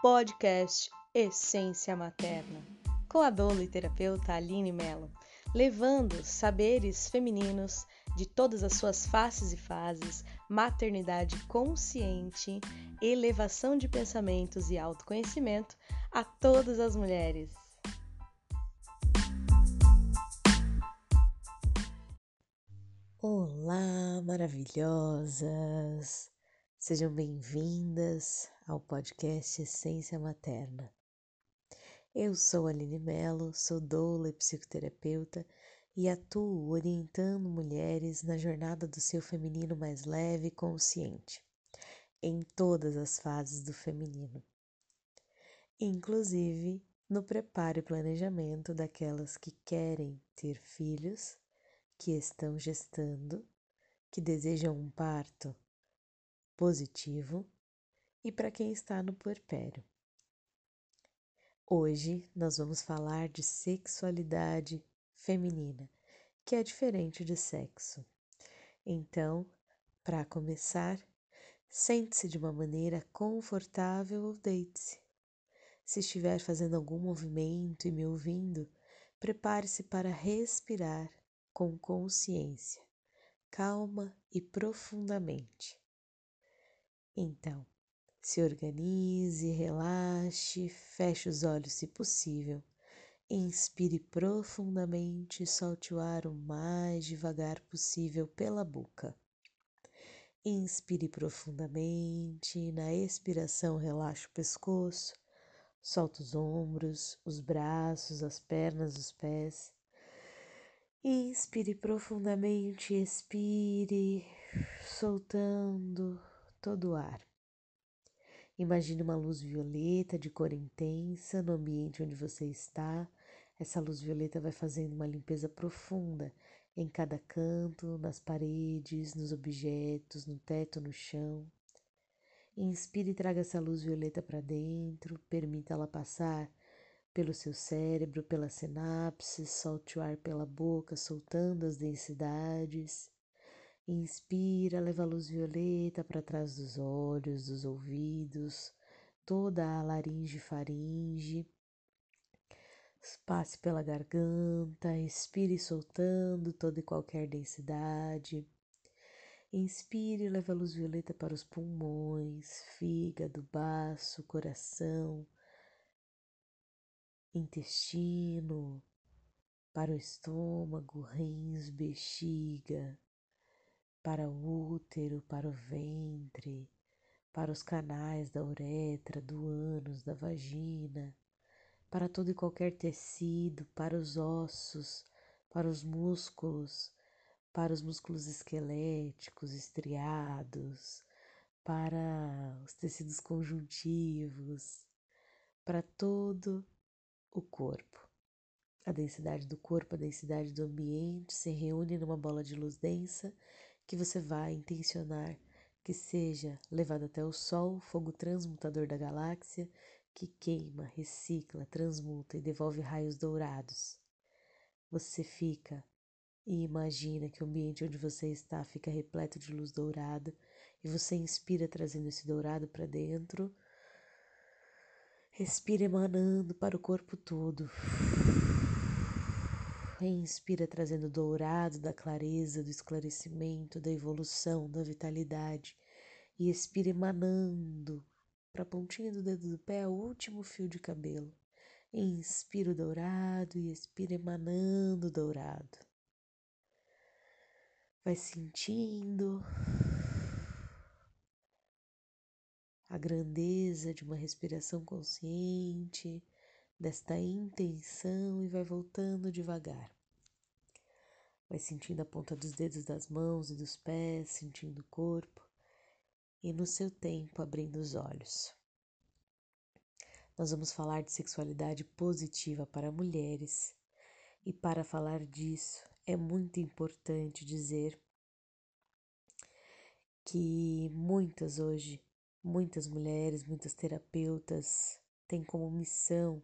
podcast Essência Materna, com a doula e terapeuta Aline Mello, levando saberes femininos de todas as suas faces e fases, maternidade consciente, elevação de pensamentos e autoconhecimento a todas as mulheres. Olá, maravilhosas! Sejam bem-vindas ao podcast Essência Materna. Eu sou Aline Mello, sou doula e psicoterapeuta e atuo orientando mulheres na jornada do seu feminino mais leve e consciente, em todas as fases do feminino, inclusive no preparo e planejamento daquelas que querem ter filhos, que estão gestando, que desejam um parto positivo e para quem está no puerpério. Hoje nós vamos falar de sexualidade feminina, que é diferente de sexo. Então, para começar, sente-se de uma maneira confortável ou deite-se. Se estiver fazendo algum movimento e me ouvindo, prepare-se para respirar com consciência, calma e profundamente. Então, se organize, relaxe, feche os olhos se possível Inspire profundamente e solte o ar o mais devagar possível pela boca. Inspire profundamente, na expiração relaxe o pescoço, solta os ombros, os braços, as pernas, os pés. Inspire profundamente, expire, soltando todo o ar. Imagine uma luz violeta de cor intensa no ambiente onde você está essa luz violeta vai fazendo uma limpeza profunda em cada canto, nas paredes, nos objetos, no teto, no chão. Inspire e traga essa luz violeta para dentro, permita ela passar pelo seu cérebro, pelas sinapses, solte o ar pela boca, soltando as densidades. Inspira, leva a luz violeta para trás dos olhos, dos ouvidos, toda a laringe faringe Passe pela garganta, expire soltando toda e qualquer densidade. Inspire leve a luz violeta para os pulmões, fígado, baço, coração, intestino, para o estômago, rins, bexiga, para o útero, para o ventre, para os canais da uretra, do ânus, da vagina para todo e qualquer tecido, para os ossos, para os músculos, para os músculos esqueléticos, estriados, para os tecidos conjuntivos, para todo o corpo. A densidade do corpo, a densidade do ambiente se reúne numa bola de luz densa que você vai intencionar que seja levado até o Sol, fogo transmutador da galáxia, que queima, recicla, transmuta e devolve raios dourados. Você fica e imagina que o ambiente onde você está fica repleto de luz dourada e você inspira trazendo esse dourado para dentro. Respira emanando para o corpo todo. Inspira trazendo dourado da clareza, do esclarecimento, da evolução, da vitalidade. E expira emanando para a pontinha do dedo do pé, o último fio de cabelo. Inspira o dourado e expira emanando o dourado. Vai sentindo a grandeza de uma respiração consciente, desta intenção e vai voltando devagar. Vai sentindo a ponta dos dedos das mãos e dos pés, sentindo o corpo e no seu tempo abrindo os olhos. Nós vamos falar de sexualidade positiva para mulheres e para falar disso é muito importante dizer que muitas hoje, muitas mulheres, muitas terapeutas têm como missão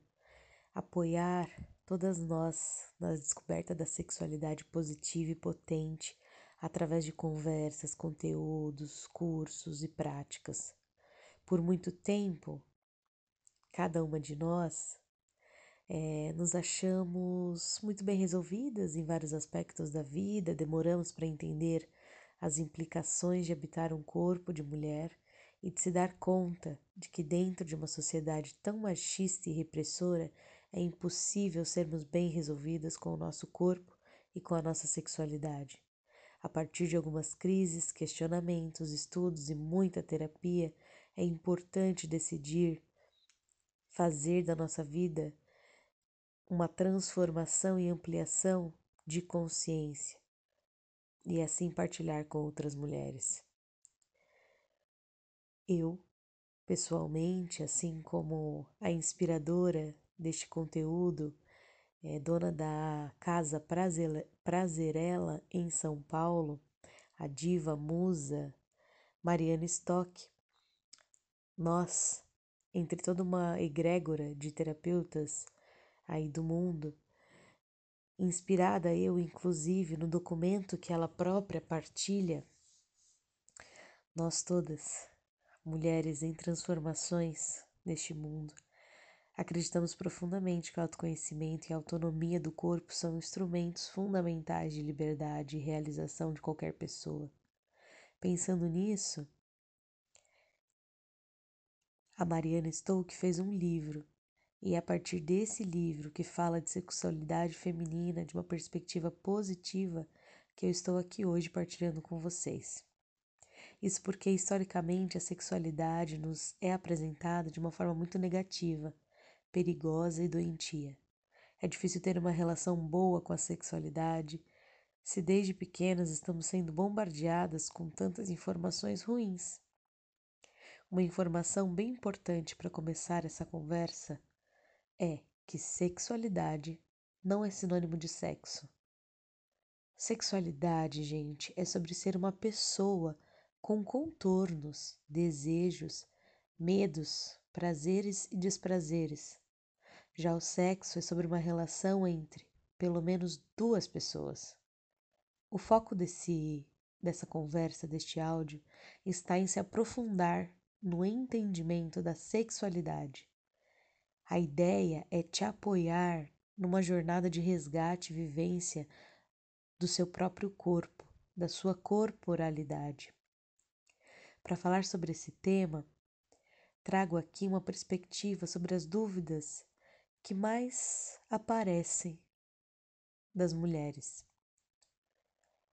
apoiar todas nós na descoberta da sexualidade positiva e potente através de conversas, conteúdos, cursos e práticas. Por muito tempo, cada uma de nós é, nos achamos muito bem resolvidas em vários aspectos da vida, demoramos para entender as implicações de habitar um corpo de mulher e de se dar conta de que, dentro de uma sociedade tão machista e repressora, é impossível sermos bem resolvidas com o nosso corpo e com a nossa sexualidade. A partir de algumas crises, questionamentos, estudos e muita terapia, é importante decidir fazer da nossa vida uma transformação e ampliação de consciência e assim partilhar com outras mulheres. Eu, pessoalmente, assim como a inspiradora deste conteúdo, é, dona da Casa Prazerela em São Paulo, a diva musa Mariana Stock, nós entre toda uma egrégora de terapeutas aí do mundo, inspirada eu inclusive no documento que ela própria partilha, nós todas, mulheres em transformações neste mundo, acreditamos profundamente que o autoconhecimento e a autonomia do corpo são instrumentos fundamentais de liberdade e realização de qualquer pessoa. Pensando nisso, a Mariana Stoke fez um livro, e é a partir desse livro, que fala de sexualidade feminina de uma perspectiva positiva, que eu estou aqui hoje partilhando com vocês. Isso porque, historicamente, a sexualidade nos é apresentada de uma forma muito negativa, perigosa e doentia. É difícil ter uma relação boa com a sexualidade se desde pequenas estamos sendo bombardeadas com tantas informações ruins. Uma informação bem importante para começar essa conversa é que sexualidade não é sinônimo de sexo. Sexualidade, gente, é sobre ser uma pessoa com contornos, desejos, medos, prazeres e desprazeres. Já o sexo é sobre uma relação entre, pelo menos, duas pessoas. O foco desse, dessa conversa, deste áudio, está em se aprofundar no entendimento da sexualidade. A ideia é te apoiar numa jornada de resgate e vivência do seu próprio corpo, da sua corporalidade. Para falar sobre esse tema, trago aqui uma perspectiva sobre as dúvidas que mais aparecem das mulheres.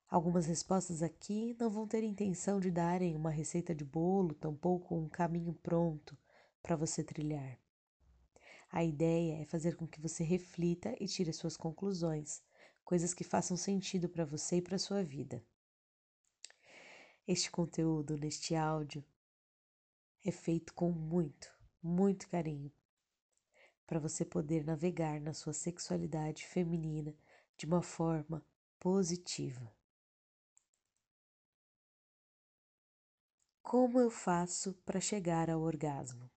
Algumas respostas aqui não vão ter intenção de darem uma receita de bolo, tampouco um caminho pronto para você trilhar. A ideia é fazer com que você reflita e tire suas conclusões, coisas que façam sentido para você e para sua vida. Este conteúdo neste áudio é feito com muito, muito carinho para você poder navegar na sua sexualidade feminina de uma forma positiva. Como eu faço para chegar ao orgasmo?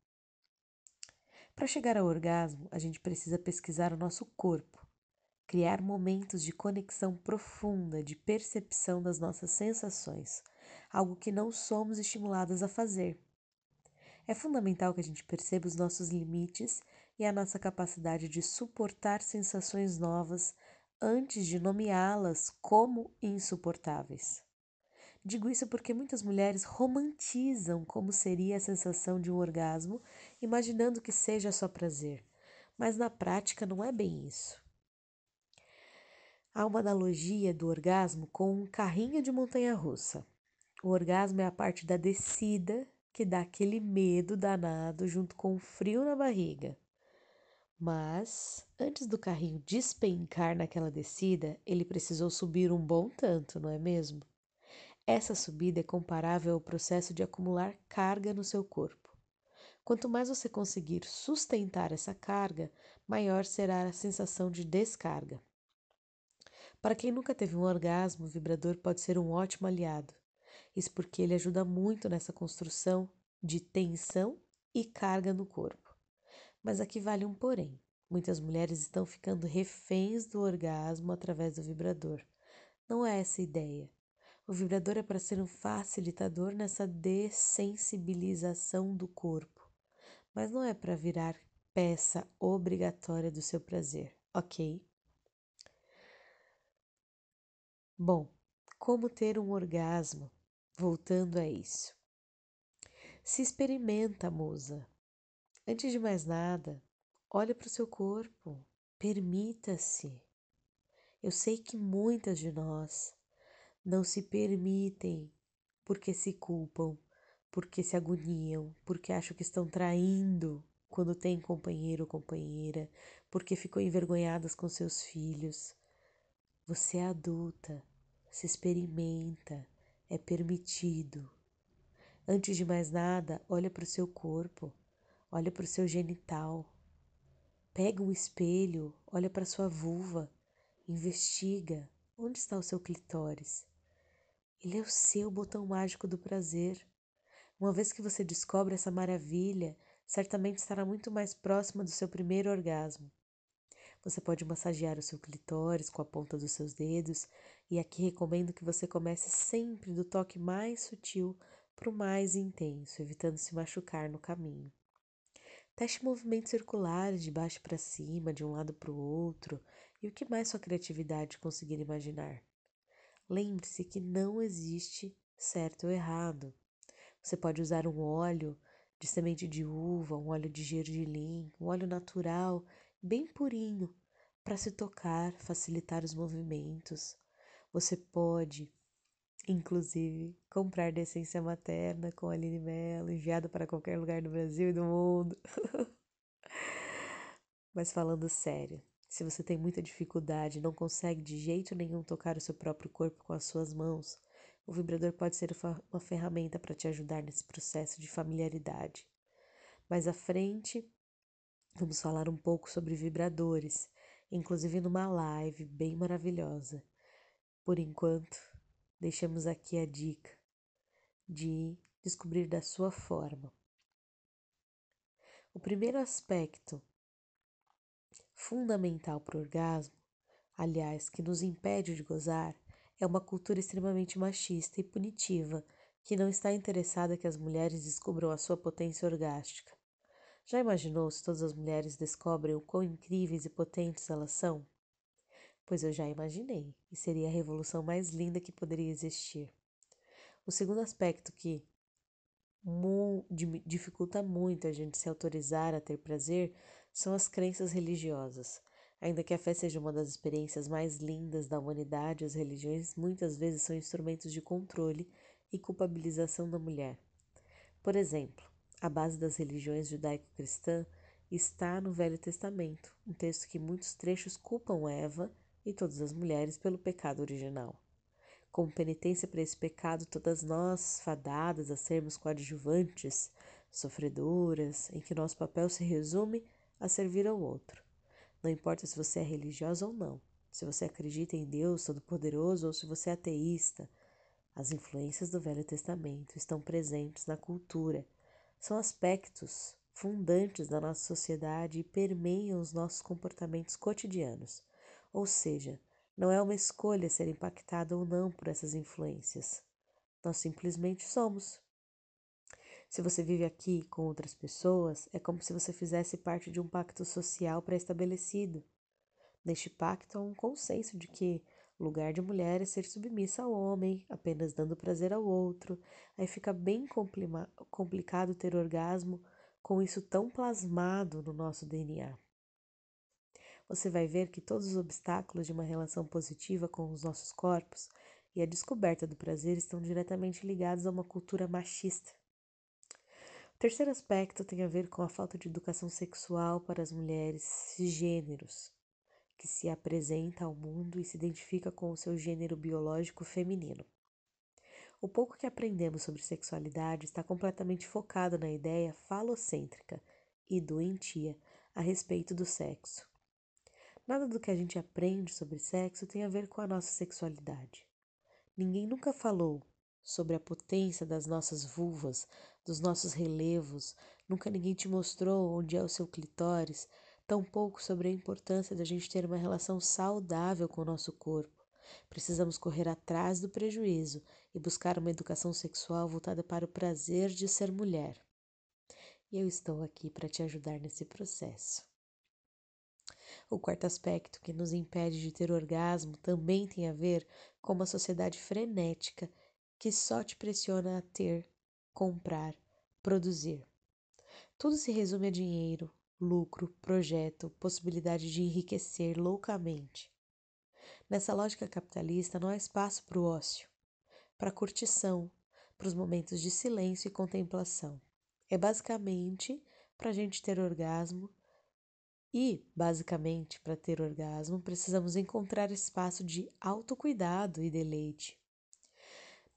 Para chegar ao orgasmo, a gente precisa pesquisar o nosso corpo, criar momentos de conexão profunda, de percepção das nossas sensações, algo que não somos estimuladas a fazer. É fundamental que a gente perceba os nossos limites e a nossa capacidade de suportar sensações novas antes de nomeá-las como insuportáveis. Digo isso porque muitas mulheres romantizam como seria a sensação de um orgasmo, imaginando que seja só prazer, mas na prática não é bem isso. Há uma analogia do orgasmo com um carrinho de montanha-russa. O orgasmo é a parte da descida que dá aquele medo danado junto com o frio na barriga. Mas, antes do carrinho despencar naquela descida, ele precisou subir um bom tanto, não é mesmo? Essa subida é comparável ao processo de acumular carga no seu corpo. Quanto mais você conseguir sustentar essa carga, maior será a sensação de descarga. Para quem nunca teve um orgasmo, o vibrador pode ser um ótimo aliado. Isso porque ele ajuda muito nessa construção de tensão e carga no corpo. Mas aqui vale um porém. Muitas mulheres estão ficando reféns do orgasmo através do vibrador. Não é essa a ideia. O vibrador é para ser um facilitador nessa dessensibilização do corpo, mas não é para virar peça obrigatória do seu prazer, ok? Bom, como ter um orgasmo? Voltando a isso. Se experimenta, musa. Antes de mais nada, olhe para o seu corpo, permita-se. Eu sei que muitas de nós não se permitem porque se culpam, porque se agoniam, porque acham que estão traindo quando tem companheiro ou companheira, porque ficou envergonhadas com seus filhos. Você é adulta, se experimenta, é permitido. Antes de mais nada, olha para o seu corpo, olha para o seu genital. Pega um espelho, olha para sua vulva, investiga onde está o seu clitóris. Ele é o seu botão mágico do prazer. Uma vez que você descobre essa maravilha, certamente estará muito mais próxima do seu primeiro orgasmo. Você pode massagear o seu clitóris com a ponta dos seus dedos, e aqui recomendo que você comece sempre do toque mais sutil para o mais intenso, evitando se machucar no caminho. Teste movimentos circulares de baixo para cima, de um lado para o outro e o que mais sua criatividade conseguir imaginar. Lembre-se que não existe certo ou errado. Você pode usar um óleo de semente de uva, um óleo de gergelim, um óleo natural, bem purinho, para se tocar, facilitar os movimentos. Você pode inclusive comprar da essência materna com Aline Mello, enviada para qualquer lugar do Brasil e do mundo. Mas falando sério, se você tem muita dificuldade e não consegue de jeito nenhum tocar o seu próprio corpo com as suas mãos, o vibrador pode ser uma ferramenta para te ajudar nesse processo de familiaridade. Mais à frente, vamos falar um pouco sobre vibradores, inclusive numa live bem maravilhosa. Por enquanto, deixamos aqui a dica de descobrir da sua forma. O primeiro aspecto fundamental para o orgasmo, aliás, que nos impede de gozar, é uma cultura extremamente machista e punitiva que não está interessada que as mulheres descubram a sua potência orgástica. Já imaginou se todas as mulheres descobrem o quão incríveis e potentes elas são? Pois eu já imaginei, e seria a revolução mais linda que poderia existir. O segundo aspecto que mu dificulta muito a gente se autorizar a ter prazer são as crenças religiosas. Ainda que a fé seja uma das experiências mais lindas da humanidade, as religiões muitas vezes são instrumentos de controle e culpabilização da mulher. Por exemplo, a base das religiões judaico-cristã está no Velho Testamento, um texto que muitos trechos culpam Eva e todas as mulheres pelo pecado original. Como penitência para esse pecado, todas nós, fadadas a sermos coadjuvantes, sofredoras, em que nosso papel se resume a servir ao outro. Não importa se você é religiosa ou não, se você acredita em Deus Todo-Poderoso ou se você é ateísta, as influências do Velho Testamento estão presentes na cultura. São aspectos fundantes da nossa sociedade e permeiam os nossos comportamentos cotidianos. Ou seja, não é uma escolha ser impactada ou não por essas influências. Nós simplesmente somos. Se você vive aqui com outras pessoas, é como se você fizesse parte de um pacto social pré-estabelecido. Neste pacto há um consenso de que o lugar de mulher é ser submissa ao homem, apenas dando prazer ao outro. Aí fica bem complicado ter orgasmo com isso tão plasmado no nosso DNA você vai ver que todos os obstáculos de uma relação positiva com os nossos corpos e a descoberta do prazer estão diretamente ligados a uma cultura machista. O terceiro aspecto tem a ver com a falta de educação sexual para as mulheres cisgêneros, que se apresenta ao mundo e se identifica com o seu gênero biológico feminino. O pouco que aprendemos sobre sexualidade está completamente focado na ideia falocêntrica e doentia a respeito do sexo. Nada do que a gente aprende sobre sexo tem a ver com a nossa sexualidade. Ninguém nunca falou sobre a potência das nossas vulvas, dos nossos relevos, nunca ninguém te mostrou onde é o seu clitóris, tampouco sobre a importância da gente ter uma relação saudável com o nosso corpo. Precisamos correr atrás do prejuízo e buscar uma educação sexual voltada para o prazer de ser mulher. e eu estou aqui para te ajudar nesse processo. O quarto aspecto que nos impede de ter orgasmo também tem a ver com uma sociedade frenética que só te pressiona a ter, comprar, produzir. Tudo se resume a dinheiro, lucro, projeto, possibilidade de enriquecer loucamente. Nessa lógica capitalista não há espaço para o ócio, para a curtição, para os momentos de silêncio e contemplação. É basicamente para a gente ter orgasmo e, basicamente, para ter orgasmo, precisamos encontrar espaço de autocuidado e deleite.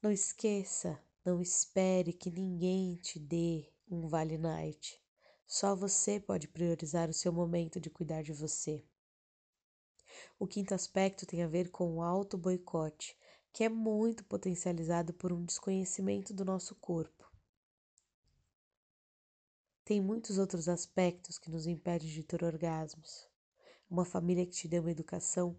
Não esqueça, não espere que ninguém te dê um Vale Night. Só você pode priorizar o seu momento de cuidar de você. O quinto aspecto tem a ver com o auto-boicote, que é muito potencializado por um desconhecimento do nosso corpo. Tem muitos outros aspectos que nos impedem de ter orgasmos. Uma família que te deu uma educação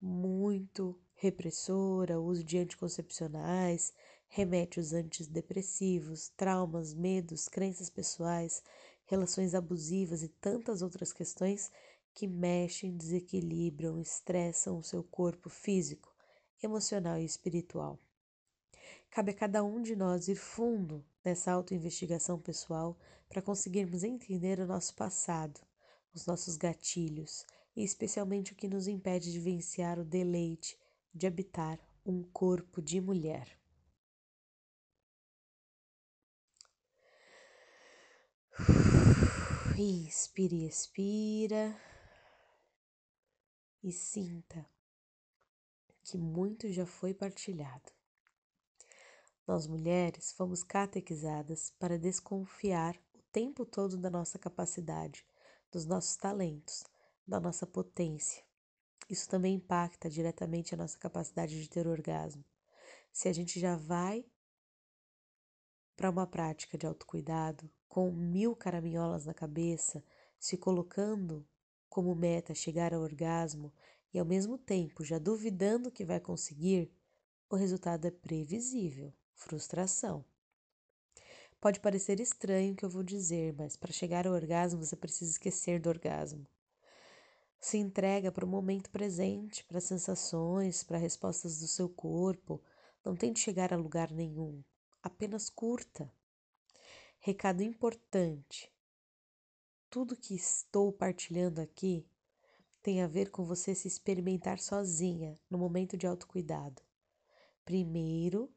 muito repressora, uso de anticoncepcionais, remédios antidepressivos, traumas, medos, crenças pessoais, relações abusivas e tantas outras questões que mexem, desequilibram, estressam o seu corpo físico, emocional e espiritual. Cabe a cada um de nós ir fundo nessa autoinvestigação pessoal para conseguirmos entender o nosso passado, os nossos gatilhos e especialmente o que nos impede de vivenciar o deleite de habitar um corpo de mulher. Inspire, expira e sinta que muito já foi partilhado. Nós mulheres fomos catequizadas para desconfiar o tempo todo da nossa capacidade, dos nossos talentos, da nossa potência. Isso também impacta diretamente a nossa capacidade de ter orgasmo. Se a gente já vai para uma prática de autocuidado, com mil caraminholas na cabeça, se colocando como meta chegar ao orgasmo e ao mesmo tempo já duvidando que vai conseguir, o resultado é previsível frustração. Pode parecer estranho o que eu vou dizer, mas para chegar ao orgasmo você precisa esquecer do orgasmo. Se entrega para o momento presente, para sensações, para respostas do seu corpo. Não tente chegar a lugar nenhum, apenas curta. Recado importante: tudo que estou partilhando aqui tem a ver com você se experimentar sozinha no momento de autocuidado. Primeiro,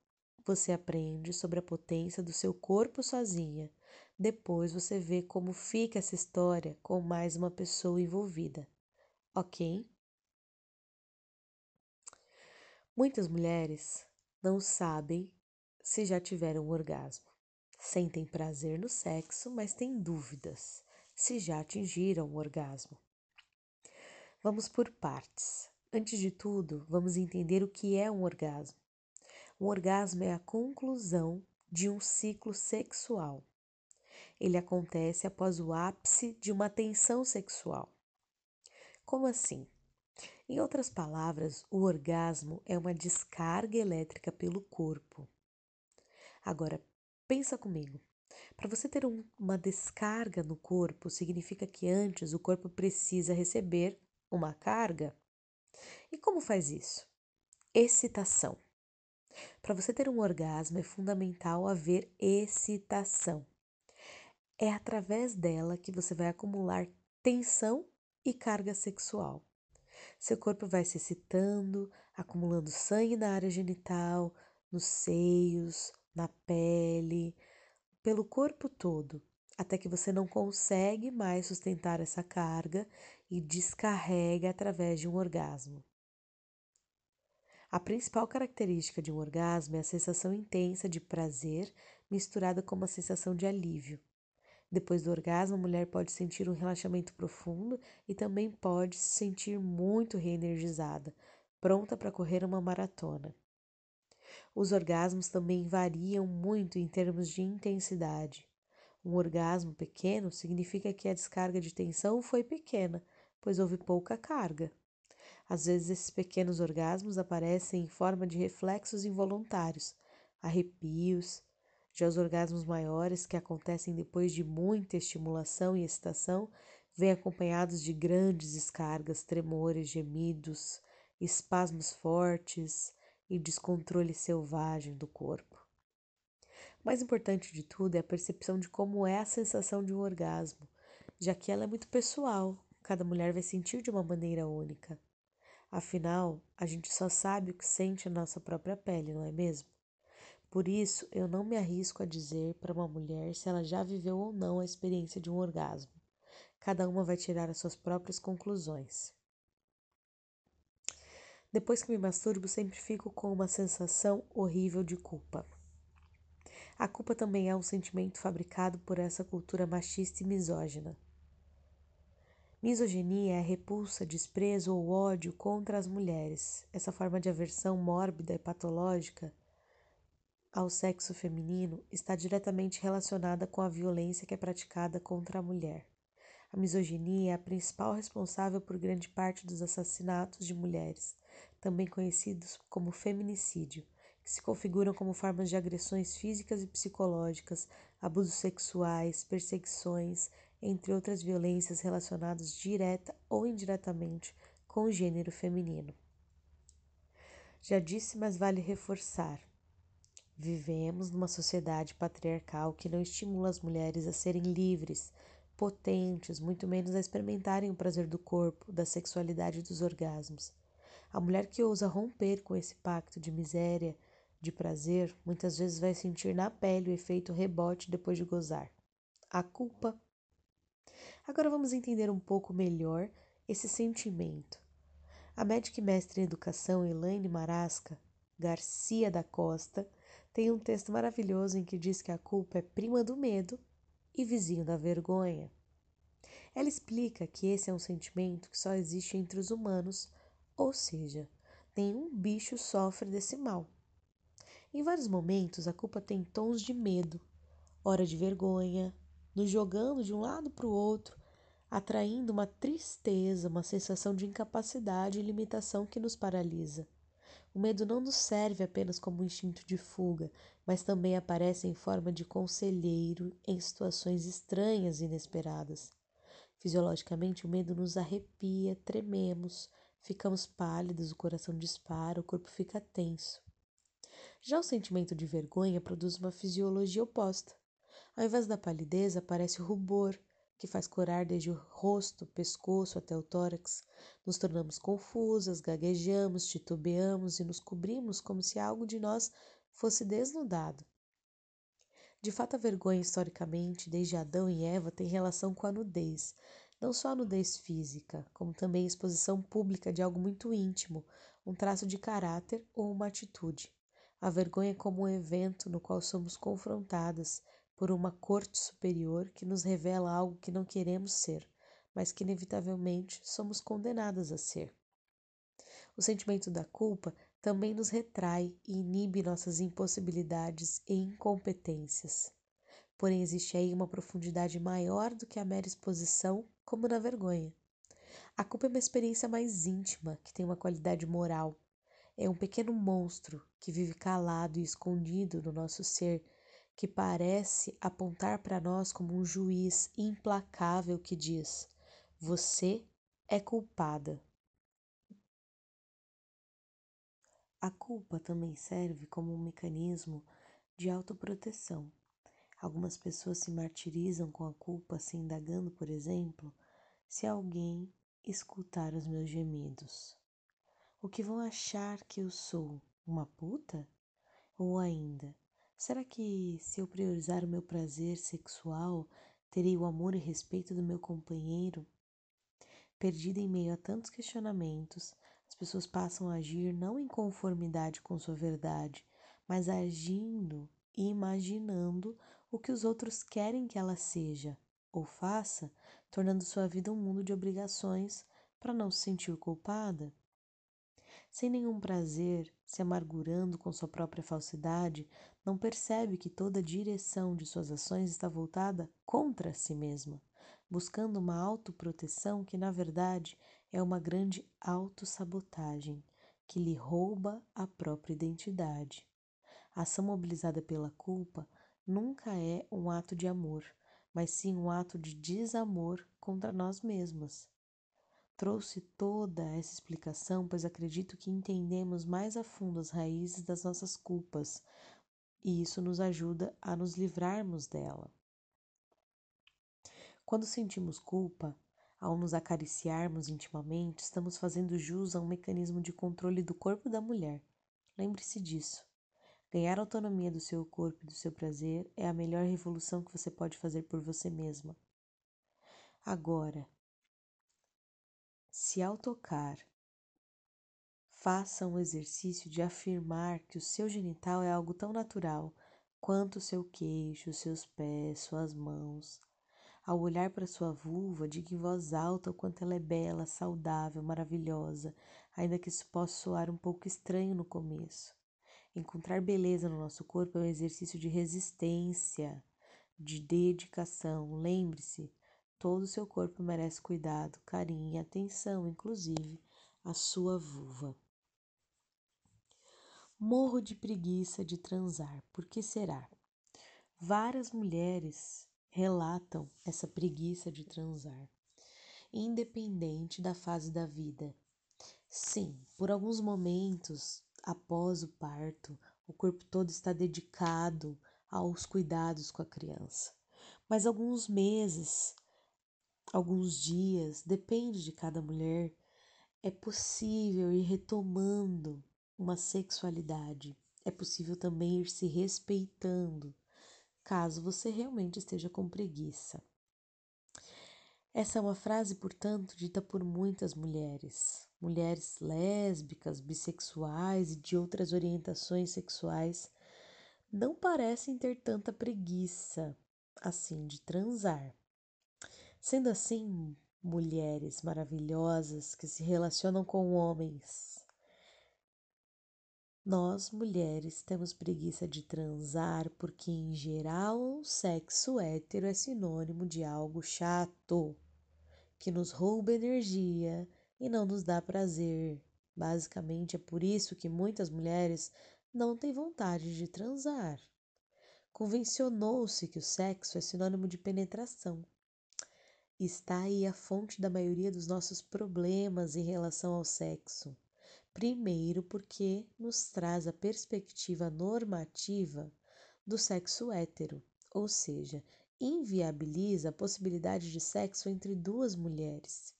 você aprende sobre a potência do seu corpo sozinha. Depois você vê como fica essa história com mais uma pessoa envolvida. Ok? Muitas mulheres não sabem se já tiveram um orgasmo. Sentem prazer no sexo, mas têm dúvidas se já atingiram o orgasmo. Vamos por partes. Antes de tudo, vamos entender o que é um orgasmo. Um orgasmo é a conclusão de um ciclo sexual. Ele acontece após o ápice de uma tensão sexual. Como assim? Em outras palavras, o orgasmo é uma descarga elétrica pelo corpo. Agora, pensa comigo. Para você ter um, uma descarga no corpo, significa que antes o corpo precisa receber uma carga. E como faz isso? Excitação. Para você ter um orgasmo é fundamental haver excitação. É através dela que você vai acumular tensão e carga sexual. Seu corpo vai se excitando, acumulando sangue na área genital, nos seios, na pele, pelo corpo todo, até que você não consegue mais sustentar essa carga e descarrega através de um orgasmo. A principal característica de um orgasmo é a sensação intensa de prazer misturada com uma sensação de alívio. Depois do orgasmo, a mulher pode sentir um relaxamento profundo e também pode se sentir muito reenergizada, pronta para correr uma maratona. Os orgasmos também variam muito em termos de intensidade. Um orgasmo pequeno significa que a descarga de tensão foi pequena, pois houve pouca carga. Às vezes, esses pequenos orgasmos aparecem em forma de reflexos involuntários, arrepios, Já os orgasmos maiores, que acontecem depois de muita estimulação e excitação, vêm acompanhados de grandes descargas, tremores, gemidos, espasmos fortes e descontrole selvagem do corpo. O mais importante de tudo é a percepção de como é a sensação de um orgasmo, já que ela é muito pessoal, cada mulher vai sentir de uma maneira única. Afinal, a gente só sabe o que sente na nossa própria pele, não é mesmo? Por isso, eu não me arrisco a dizer para uma mulher se ela já viveu ou não a experiência de um orgasmo. Cada uma vai tirar as suas próprias conclusões. Depois que me masturbo, sempre fico com uma sensação horrível de culpa. A culpa também é um sentimento fabricado por essa cultura machista e misógina. Misoginia é repulsa, desprezo ou ódio contra as mulheres. Essa forma de aversão mórbida e patológica ao sexo feminino está diretamente relacionada com a violência que é praticada contra a mulher. A misoginia é a principal responsável por grande parte dos assassinatos de mulheres, também conhecidos como feminicídio, que se configuram como formas de agressões físicas e psicológicas, abusos sexuais, perseguições, entre outras violências relacionadas direta ou indiretamente com o gênero feminino. Já disse, mas vale reforçar. Vivemos numa sociedade patriarcal que não estimula as mulheres a serem livres, potentes, muito menos a experimentarem o prazer do corpo, da sexualidade e dos orgasmos. A mulher que ousa romper com esse pacto de miséria, de prazer, muitas vezes vai sentir na pele o efeito rebote depois de gozar. A culpa. Agora vamos entender um pouco melhor esse sentimento. A médica e mestre em educação Elaine Marasca Garcia da Costa tem um texto maravilhoso em que diz que a culpa é prima do medo e vizinho da vergonha. Ela explica que esse é um sentimento que só existe entre os humanos, ou seja, nenhum bicho sofre desse mal. Em vários momentos, a culpa tem tons de medo, hora de vergonha, nos jogando de um lado para o outro, atraindo uma tristeza, uma sensação de incapacidade e limitação que nos paralisa. O medo não nos serve apenas como instinto de fuga, mas também aparece em forma de conselheiro em situações estranhas e inesperadas. Fisiologicamente, o medo nos arrepia, trememos, ficamos pálidos, o coração dispara, o corpo fica tenso. Já o sentimento de vergonha produz uma fisiologia oposta. Ao invés da palidez, aparece o rubor, que faz corar desde o rosto, pescoço até o tórax. Nos tornamos confusas, gaguejamos, titubeamos e nos cobrimos como se algo de nós fosse desnudado. De fato, a vergonha, historicamente, desde Adão e Eva, tem relação com a nudez. Não só a nudez física, como também a exposição pública de algo muito íntimo, um traço de caráter ou uma atitude. A vergonha é como um evento no qual somos confrontadas por uma corte superior que nos revela algo que não queremos ser, mas que inevitavelmente somos condenadas a ser. O sentimento da culpa também nos retrai e inibe nossas impossibilidades e incompetências. Porém, existe aí uma profundidade maior do que a mera exposição, como na vergonha. A culpa é uma experiência mais íntima, que tem uma qualidade moral. É um pequeno monstro que vive calado e escondido no nosso ser, que parece apontar para nós como um juiz implacável que diz: Você é culpada. A culpa também serve como um mecanismo de autoproteção. Algumas pessoas se martirizam com a culpa, se indagando, por exemplo, se alguém escutar os meus gemidos. O que vão achar que eu sou? Uma puta? Ou ainda, será que se eu priorizar o meu prazer sexual, terei o amor e respeito do meu companheiro? Perdida em meio a tantos questionamentos, as pessoas passam a agir não em conformidade com sua verdade, mas agindo e imaginando o que os outros querem que ela seja ou faça, tornando sua vida um mundo de obrigações para não se sentir culpada. Sem nenhum prazer, se amargurando com sua própria falsidade, não percebe que toda a direção de suas ações está voltada contra si mesma, buscando uma autoproteção que, na verdade, é uma grande autossabotagem que lhe rouba a própria identidade. A ação mobilizada pela culpa nunca é um ato de amor, mas sim um ato de desamor contra nós mesmas. Trouxe toda essa explicação, pois acredito que entendemos mais a fundo as raízes das nossas culpas, e isso nos ajuda a nos livrarmos dela. Quando sentimos culpa, ao nos acariciarmos intimamente, estamos fazendo jus a um mecanismo de controle do corpo da mulher. Lembre-se disso. Ganhar autonomia do seu corpo e do seu prazer é a melhor revolução que você pode fazer por você mesma. Agora, se ao tocar, faça um exercício de afirmar que o seu genital é algo tão natural quanto o seu queixo, seus pés, suas mãos. Ao olhar para sua vulva, diga em voz alta o quanto ela é bela, saudável, maravilhosa, ainda que isso possa soar um pouco estranho no começo. Encontrar beleza no nosso corpo é um exercício de resistência, de dedicação. Lembre-se, Todo o seu corpo merece cuidado, carinho e atenção, inclusive a sua vulva. Morro de preguiça de transar. Por que será? Várias mulheres relatam essa preguiça de transar, independente da fase da vida. Sim, por alguns momentos após o parto, o corpo todo está dedicado aos cuidados com a criança. Mas alguns meses alguns dias, depende de cada mulher, é possível ir retomando uma sexualidade. É possível também ir se respeitando, caso você realmente esteja com preguiça. Essa é uma frase, portanto, dita por muitas mulheres, mulheres lésbicas, bissexuais e de outras orientações sexuais, não parecem ter tanta preguiça assim de transar. Sendo assim, mulheres maravilhosas que se relacionam com homens, nós mulheres temos preguiça de transar porque, em geral, o sexo hétero é sinônimo de algo chato, que nos rouba energia e não nos dá prazer. Basicamente, é por isso que muitas mulheres não têm vontade de transar. Convencionou-se que o sexo é sinônimo de penetração está aí a fonte da maioria dos nossos problemas em relação ao sexo. Primeiro, porque nos traz a perspectiva normativa do sexo hétero, ou seja, inviabiliza a possibilidade de sexo entre duas mulheres.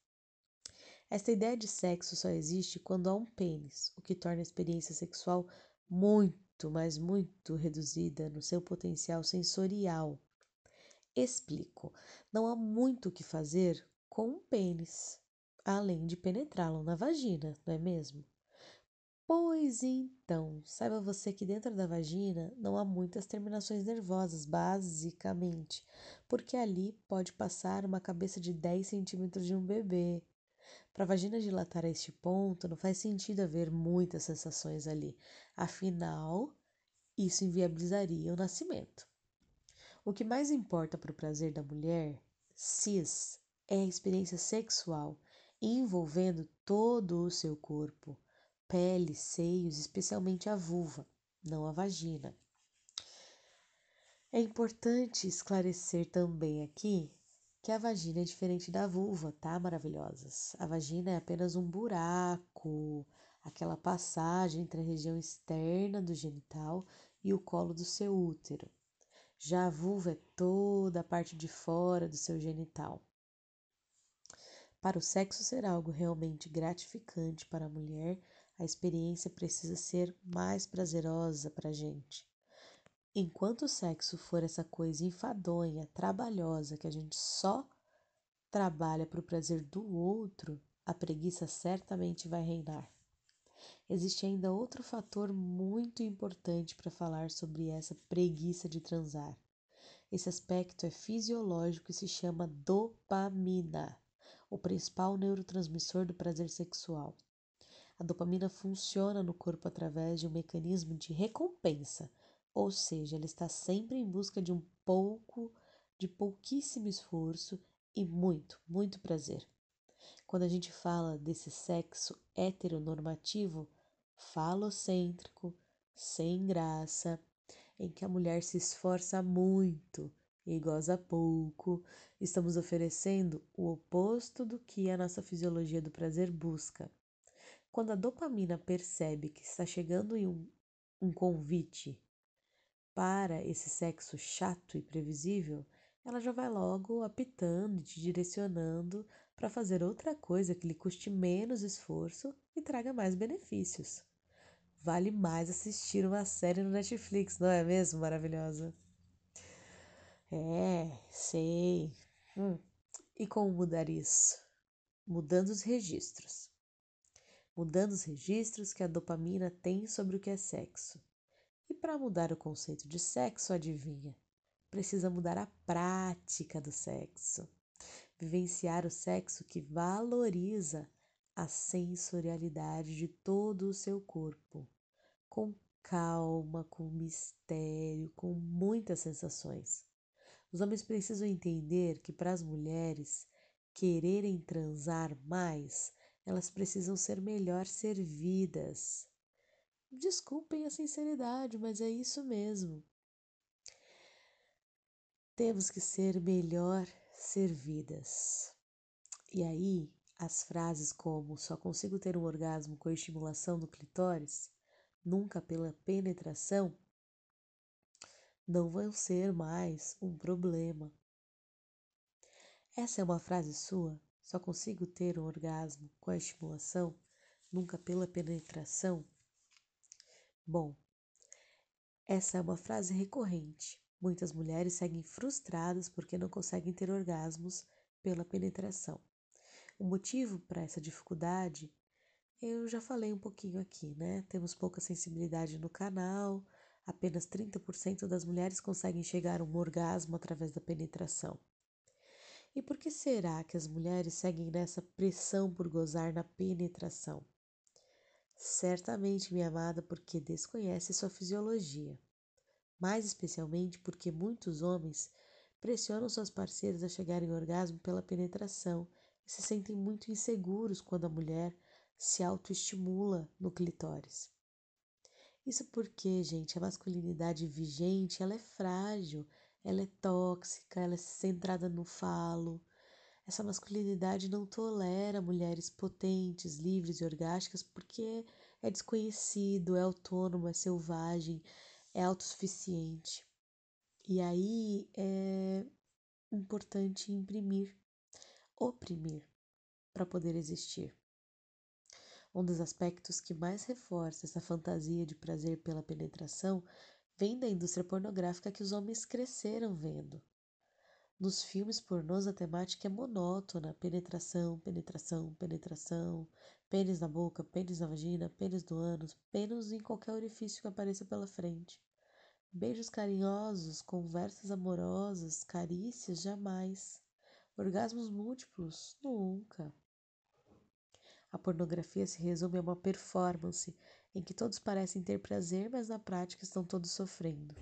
Esta ideia de sexo só existe quando há um pênis, o que torna a experiência sexual muito, mas muito reduzida no seu potencial sensorial Explico. Não há muito o que fazer com um pênis, além de penetrá-lo na vagina, não é mesmo? Pois então, saiba você que dentro da vagina não há muitas terminações nervosas, basicamente, porque ali pode passar uma cabeça de 10 centímetros de um bebê. Para a vagina dilatar a este ponto, não faz sentido haver muitas sensações ali, afinal, isso inviabilizaria o nascimento. O que mais importa para o prazer da mulher cis é a experiência sexual envolvendo todo o seu corpo, pele, seios, especialmente a vulva, não a vagina. É importante esclarecer também aqui que a vagina é diferente da vulva, tá, maravilhosas? A vagina é apenas um buraco, aquela passagem entre a região externa do genital e o colo do seu útero. Já a vulva é toda a parte de fora do seu genital. Para o sexo ser algo realmente gratificante para a mulher, a experiência precisa ser mais prazerosa para a gente. Enquanto o sexo for essa coisa enfadonha, trabalhosa, que a gente só trabalha para o prazer do outro, a preguiça certamente vai reinar. Existe ainda outro fator muito importante para falar sobre essa preguiça de transar. Esse aspecto é fisiológico e se chama dopamina, o principal neurotransmissor do prazer sexual. A dopamina funciona no corpo através de um mecanismo de recompensa, ou seja, ela está sempre em busca de um pouco, de pouquíssimo esforço e muito, muito prazer. Quando a gente fala desse sexo heteronormativo, falocêntrico, sem graça, em que a mulher se esforça muito e goza pouco, estamos oferecendo o oposto do que a nossa fisiologia do prazer busca. Quando a dopamina percebe que está chegando em um, um convite para esse sexo chato e previsível, ela já vai logo apitando e te direcionando para fazer outra coisa que lhe custe menos esforço e traga mais benefícios. Vale mais assistir uma série no Netflix, não é mesmo? Maravilhosa. É, sei. Hum. E como mudar isso? Mudando os registros. Mudando os registros que a dopamina tem sobre o que é sexo. E para mudar o conceito de sexo, adivinha? Precisa mudar a prática do sexo. Vivenciar o sexo que valoriza a sensorialidade de todo o seu corpo com calma, com mistério, com muitas sensações. Os homens precisam entender que para as mulheres quererem transar mais, elas precisam ser melhor servidas. Desculpem a sinceridade, mas é isso mesmo. Temos que ser melhor servidas. E aí, as frases como só consigo ter um orgasmo com a estimulação do clitóris nunca pela penetração, não vão ser mais um problema. Essa é uma frase sua? Só consigo ter um orgasmo com a estimulação, nunca pela penetração? Bom, essa é uma frase recorrente. Muitas mulheres seguem frustradas porque não conseguem ter orgasmos pela penetração. O motivo para essa dificuldade eu já falei um pouquinho aqui, né? Temos pouca sensibilidade no canal, apenas 30% das mulheres conseguem chegar a um orgasmo através da penetração. E por que será que as mulheres seguem nessa pressão por gozar na penetração? Certamente, minha amada, porque desconhece sua fisiologia. Mais especialmente porque muitos homens pressionam suas parceiras a chegarem ao orgasmo pela penetração e se sentem muito inseguros quando a mulher se autoestimula no clitóris. Isso porque, gente, a masculinidade vigente, ela é frágil, ela é tóxica, ela é centrada no falo. Essa masculinidade não tolera mulheres potentes, livres e orgásticas porque é desconhecido, é autônomo, é selvagem, é autossuficiente. E aí é importante imprimir, oprimir para poder existir. Um dos aspectos que mais reforça essa fantasia de prazer pela penetração vem da indústria pornográfica que os homens cresceram vendo. Nos filmes pornôs a temática é monótona: penetração, penetração, penetração, pênis na boca, pênis na vagina, pênis no ânus, pênis em qualquer orifício que apareça pela frente. Beijos carinhosos, conversas amorosas, carícias, jamais. Orgasmos múltiplos, nunca. A pornografia se resume a uma performance em que todos parecem ter prazer, mas na prática estão todos sofrendo.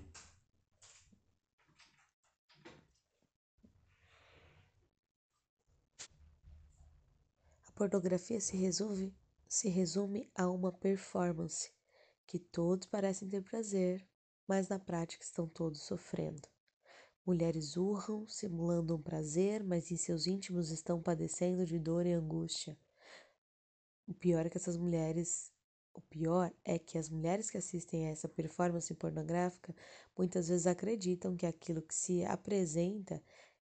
A pornografia se resume, se resume a uma performance que todos parecem ter prazer, mas na prática estão todos sofrendo. Mulheres urram, simulando um prazer, mas em seus íntimos estão padecendo de dor e angústia. O pior é que essas mulheres, o pior é que as mulheres que assistem a essa performance pornográfica muitas vezes acreditam que aquilo que se apresenta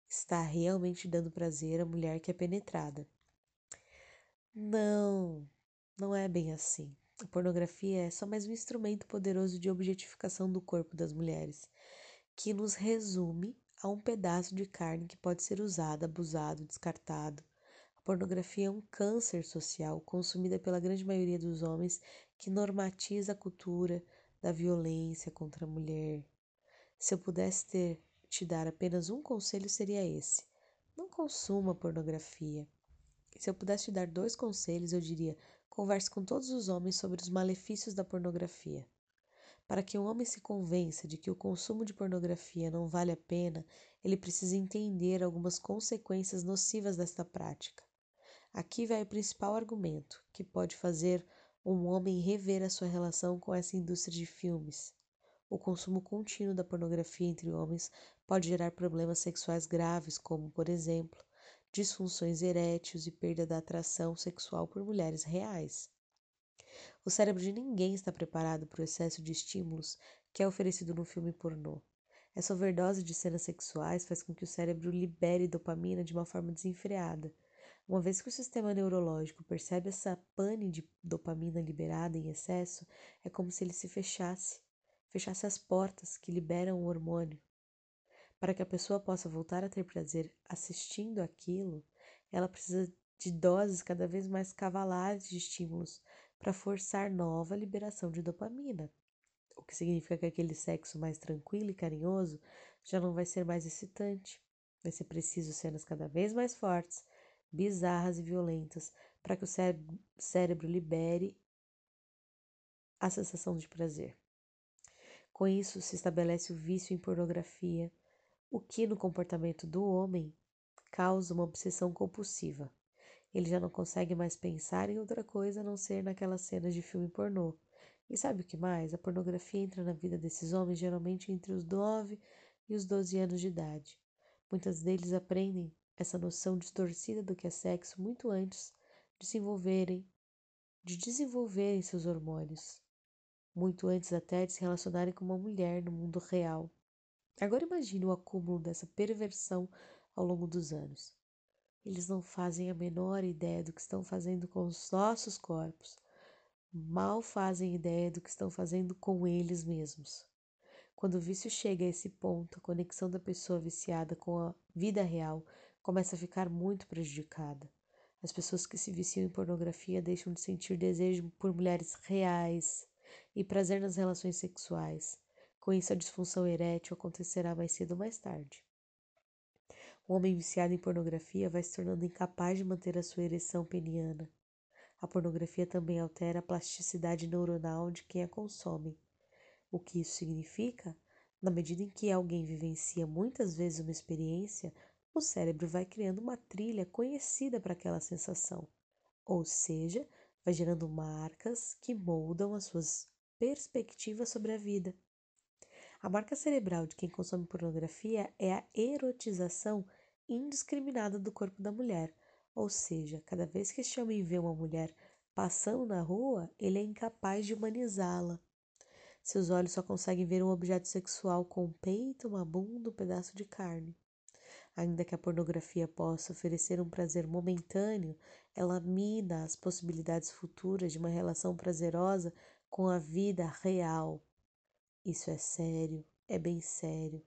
está realmente dando prazer à mulher que é penetrada. Não, não é bem assim. A pornografia é só mais um instrumento poderoso de objetificação do corpo das mulheres, que nos resume a um pedaço de carne que pode ser usado, abusado, descartado pornografia é um câncer social consumida pela grande maioria dos homens que normatiza a cultura da violência contra a mulher. Se eu pudesse ter te dar apenas um conselho seria esse: não consuma pornografia. Se eu pudesse te dar dois conselhos, eu diria: converse com todos os homens sobre os malefícios da pornografia. Para que um homem se convença de que o consumo de pornografia não vale a pena, ele precisa entender algumas consequências nocivas desta prática. Aqui vai o principal argumento que pode fazer um homem rever a sua relação com essa indústria de filmes. O consumo contínuo da pornografia entre homens pode gerar problemas sexuais graves, como, por exemplo, disfunções eréteis e perda da atração sexual por mulheres reais. O cérebro de ninguém está preparado para o excesso de estímulos que é oferecido no filme pornô. Essa overdose de cenas sexuais faz com que o cérebro libere dopamina de uma forma desenfreada. Uma vez que o sistema neurológico percebe essa pane de dopamina liberada em excesso, é como se ele se fechasse fechasse as portas que liberam o hormônio. Para que a pessoa possa voltar a ter prazer assistindo aquilo, ela precisa de doses cada vez mais cavalares de estímulos para forçar nova liberação de dopamina. O que significa que aquele sexo mais tranquilo e carinhoso já não vai ser mais excitante. Vai ser preciso cenas cada vez mais fortes, bizarras e violentas para que o cérebro libere a sensação de prazer. Com isso, se estabelece o vício em pornografia, o que no comportamento do homem causa uma obsessão compulsiva. Ele já não consegue mais pensar em outra coisa a não ser naquelas cenas de filme pornô. E sabe o que mais? A pornografia entra na vida desses homens geralmente entre os 9 e os 12 anos de idade. Muitos deles aprendem essa noção distorcida do que é sexo muito antes de se envolverem, de desenvolverem seus hormônios muito antes até de se relacionarem com uma mulher no mundo real. Agora imagine o acúmulo dessa perversão ao longo dos anos. Eles não fazem a menor ideia do que estão fazendo com os nossos corpos, mal fazem ideia do que estão fazendo com eles mesmos. Quando o vício chega a esse ponto, a conexão da pessoa viciada com a vida real começa a ficar muito prejudicada. As pessoas que se viciam em pornografia deixam de sentir desejo por mulheres reais, e prazer nas relações sexuais. Com isso, a disfunção erétil acontecerá mais cedo ou mais tarde. O homem viciado em pornografia vai se tornando incapaz de manter a sua ereção peniana. A pornografia também altera a plasticidade neuronal de quem a consome. O que isso significa? Na medida em que alguém vivencia muitas vezes uma experiência, o cérebro vai criando uma trilha conhecida para aquela sensação. Ou seja, vai gerando marcas que moldam as suas perspectivas sobre a vida. A marca cerebral de quem consome pornografia é a erotização indiscriminada do corpo da mulher, ou seja, cada vez que este homem vê uma mulher passando na rua, ele é incapaz de humanizá-la. Seus olhos só conseguem ver um objeto sexual com um peito, uma bunda, um pedaço de carne. Ainda que a pornografia possa oferecer um prazer momentâneo, ela mina as possibilidades futuras de uma relação prazerosa com a vida real. Isso é sério, é bem sério.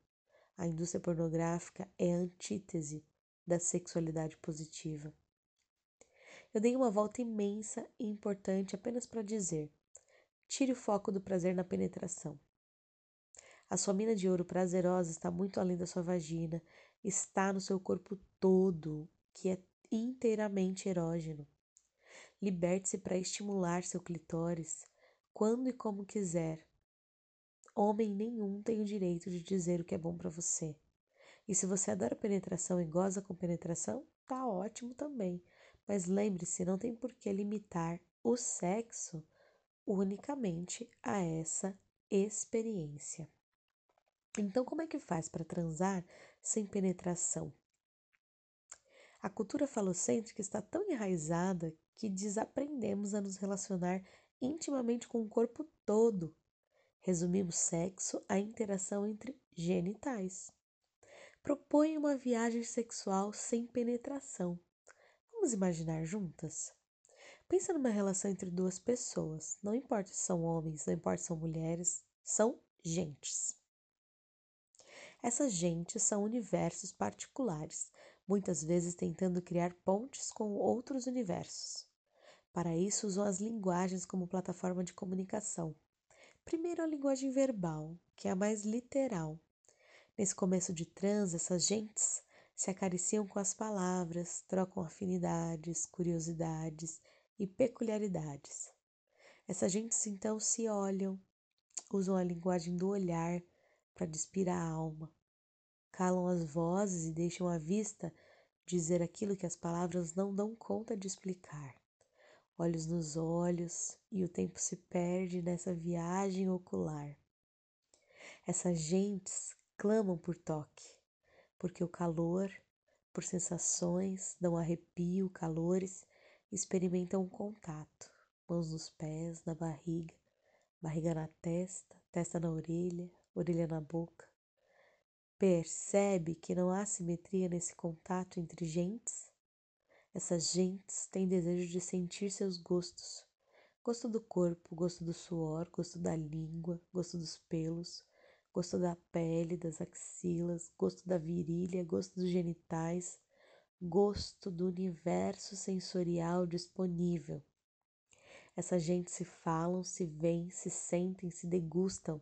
A indústria pornográfica é a antítese da sexualidade positiva. Eu dei uma volta imensa e importante apenas para dizer: tire o foco do prazer na penetração. A sua mina de ouro prazerosa está muito além da sua vagina, está no seu corpo todo, que é inteiramente erógeno. Liberte-se para estimular seu clitóris quando e como quiser. Homem nenhum tem o direito de dizer o que é bom para você. E se você adora penetração e goza com penetração, tá ótimo também. Mas lembre-se, não tem por que limitar o sexo unicamente a essa experiência. Então, como é que faz para transar sem penetração? A cultura falocêntrica está tão enraizada que desaprendemos a nos relacionar intimamente com o corpo todo. Resumimos sexo à interação entre genitais. Propõe uma viagem sexual sem penetração. Vamos imaginar juntas? Pensa numa relação entre duas pessoas. Não importa se são homens, não importa se são mulheres, são gentes. Essas gentes são universos particulares, muitas vezes tentando criar pontes com outros universos. Para isso, usam as linguagens como plataforma de comunicação. Primeiro, a linguagem verbal, que é a mais literal. Nesse começo de trans, essas gentes se acariciam com as palavras, trocam afinidades, curiosidades e peculiaridades. Essas gentes então se olham, usam a linguagem do olhar, para despir a alma. Calam as vozes e deixam a vista dizer aquilo que as palavras não dão conta de explicar. Olhos nos olhos, e o tempo se perde nessa viagem ocular. Essas gentes clamam por toque, porque o calor, por sensações, dão arrepio, calores, experimentam contato, mãos nos pés, na barriga, barriga na testa, testa na orelha, orelha na boca. Percebe que não há simetria nesse contato entre gentes? Essas gentes têm desejo de sentir seus gostos. Gosto do corpo, gosto do suor, gosto da língua, gosto dos pelos, gosto da pele, das axilas, gosto da virilha, gosto dos genitais, gosto do universo sensorial disponível. Essas gentes se falam, se veem, se sentem, se degustam.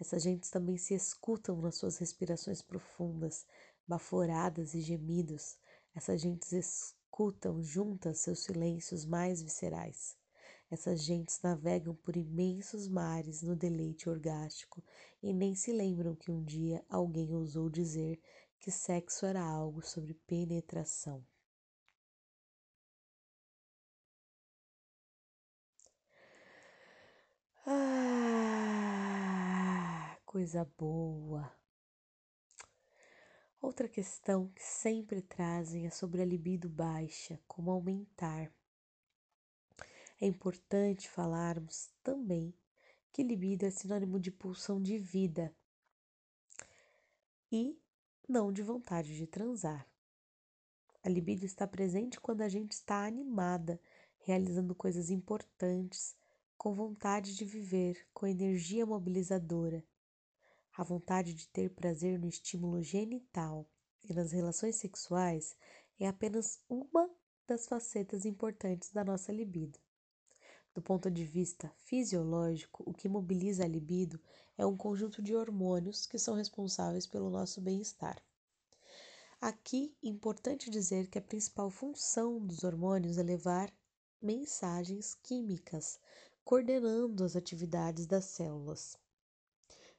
Essas gentes também se escutam nas suas respirações profundas, baforadas e gemidos. Essas gentes escutam juntas seus silêncios mais viscerais. Essas gentes navegam por imensos mares no deleite orgástico e nem se lembram que um dia alguém ousou dizer que sexo era algo sobre penetração. Ah, coisa boa. Outra questão que sempre trazem é sobre a libido baixa, como aumentar. É importante falarmos também que libido é sinônimo de pulsão de vida e não de vontade de transar. A libido está presente quando a gente está animada, realizando coisas importantes, com vontade de viver, com energia mobilizadora. A vontade de ter prazer no estímulo genital e nas relações sexuais é apenas uma das facetas importantes da nossa libido. Do ponto de vista fisiológico, o que mobiliza a libido é um conjunto de hormônios que são responsáveis pelo nosso bem-estar. Aqui, importante dizer que a principal função dos hormônios é levar mensagens químicas, coordenando as atividades das células.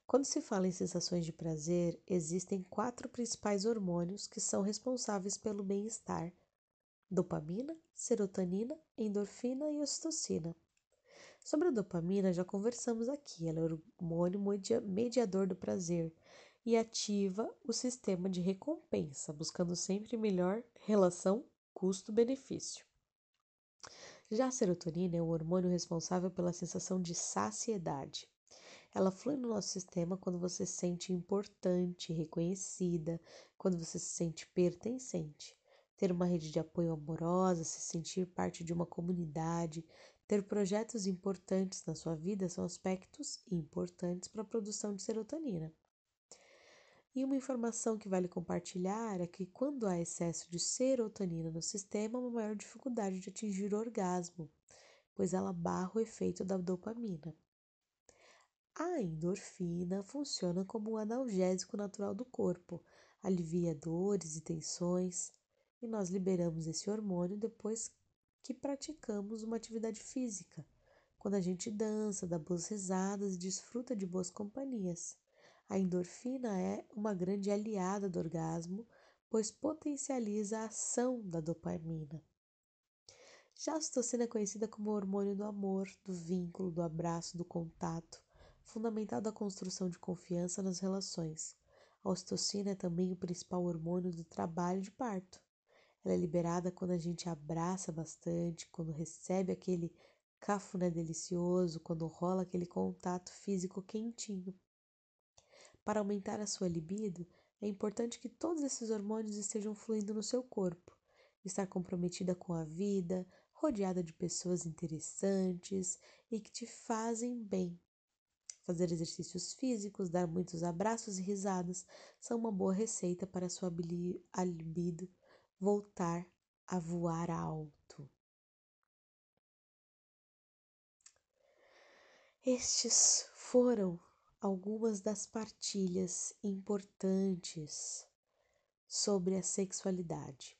Quando se fala em sensações de prazer, existem quatro principais hormônios que são responsáveis pelo bem-estar: dopamina, serotonina, endorfina e ocitocina. Sobre a dopamina já conversamos aqui, ela é o hormônio mediador do prazer e ativa o sistema de recompensa, buscando sempre melhor relação custo-benefício. Já a serotonina é o hormônio responsável pela sensação de saciedade. Ela flui no nosso sistema quando você se sente importante, reconhecida, quando você se sente pertencente. Ter uma rede de apoio amorosa, se sentir parte de uma comunidade, ter projetos importantes na sua vida são aspectos importantes para a produção de serotonina. E uma informação que vale compartilhar é que quando há excesso de serotonina no sistema, há uma maior dificuldade de atingir o orgasmo, pois ela barra o efeito da dopamina. A endorfina funciona como um analgésico natural do corpo, alivia dores e tensões, e nós liberamos esse hormônio depois que praticamos uma atividade física, quando a gente dança, dá boas risadas e desfruta de boas companhias. A endorfina é uma grande aliada do orgasmo, pois potencializa a ação da dopamina. Já a ocitocina é conhecida como o hormônio do amor, do vínculo, do abraço, do contato, fundamental da construção de confiança nas relações. A ocitocina é também o principal hormônio do trabalho de parto. Ela é liberada quando a gente abraça bastante, quando recebe aquele cafuné delicioso, quando rola aquele contato físico quentinho. Para aumentar a sua libido, é importante que todos esses hormônios estejam fluindo no seu corpo. Estar comprometida com a vida, rodeada de pessoas interessantes e que te fazem bem. Fazer exercícios físicos, dar muitos abraços e risadas são uma boa receita para sua libido voltar a voar alto. Estes foram algumas das partilhas importantes sobre a sexualidade.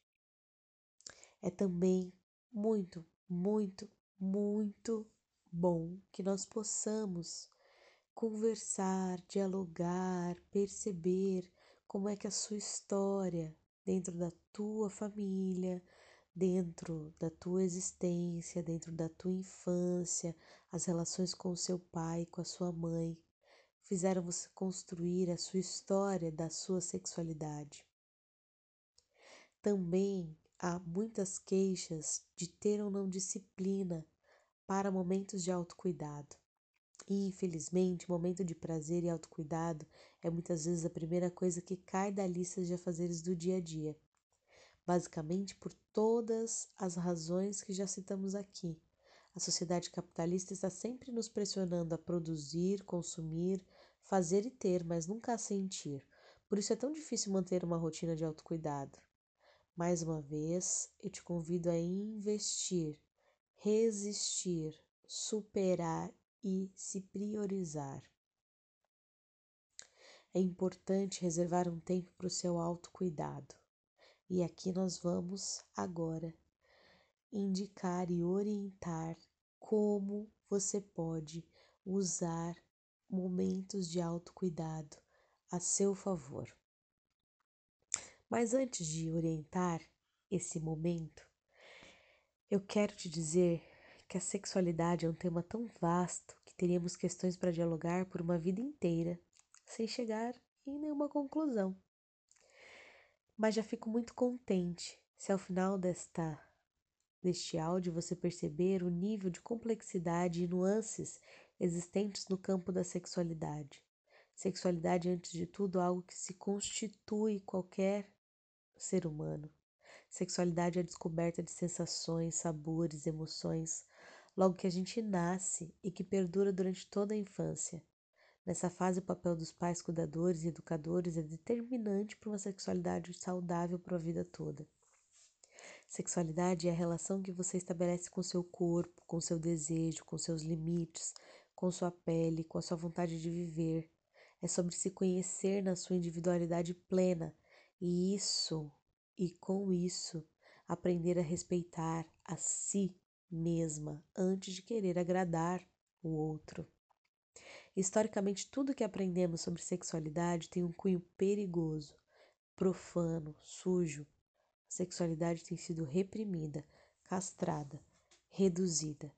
É também muito, muito, muito bom que nós possamos conversar, dialogar, perceber como é que a sua história dentro da tua família, dentro da tua existência, dentro da tua infância, as relações com o seu pai, com a sua mãe, fizeram você construir a sua história da sua sexualidade. Também há muitas queixas de ter ou não disciplina para momentos de autocuidado. E, infelizmente, momento de prazer e autocuidado é muitas vezes a primeira coisa que cai da lista de afazeres do dia a dia. Basicamente por todas as razões que já citamos aqui. A sociedade capitalista está sempre nos pressionando a produzir, consumir, fazer e ter, mas nunca a sentir. Por isso é tão difícil manter uma rotina de autocuidado. Mais uma vez, eu te convido a investir, resistir, superar e se priorizar. É importante reservar um tempo para o seu autocuidado. E aqui nós vamos agora indicar e orientar como você pode usar momentos de autocuidado a seu favor. Mas antes de orientar esse momento, eu quero te dizer que a sexualidade é um tema tão vasto que teríamos questões para dialogar por uma vida inteira sem chegar em nenhuma conclusão. Mas já fico muito contente se ao final desta deste áudio você perceber o nível de complexidade e nuances existentes no campo da sexualidade. Sexualidade, antes de tudo, é algo que se constitui qualquer ser humano. Sexualidade é a descoberta de sensações, sabores, emoções, logo que a gente nasce e que perdura durante toda a infância. Nessa fase, o papel dos pais cuidadores e educadores é determinante para uma sexualidade saudável para a vida toda. Sexualidade é a relação que você estabelece com seu corpo, com seu desejo, com seus limites, com sua pele, com a sua vontade de viver. É sobre se conhecer na sua individualidade plena e isso, e com isso, aprender a respeitar a si mesma antes de querer agradar o outro. Historicamente, tudo que aprendemos sobre sexualidade tem um cunho perigoso, profano, sujo. A sexualidade tem sido reprimida, castrada, reduzida.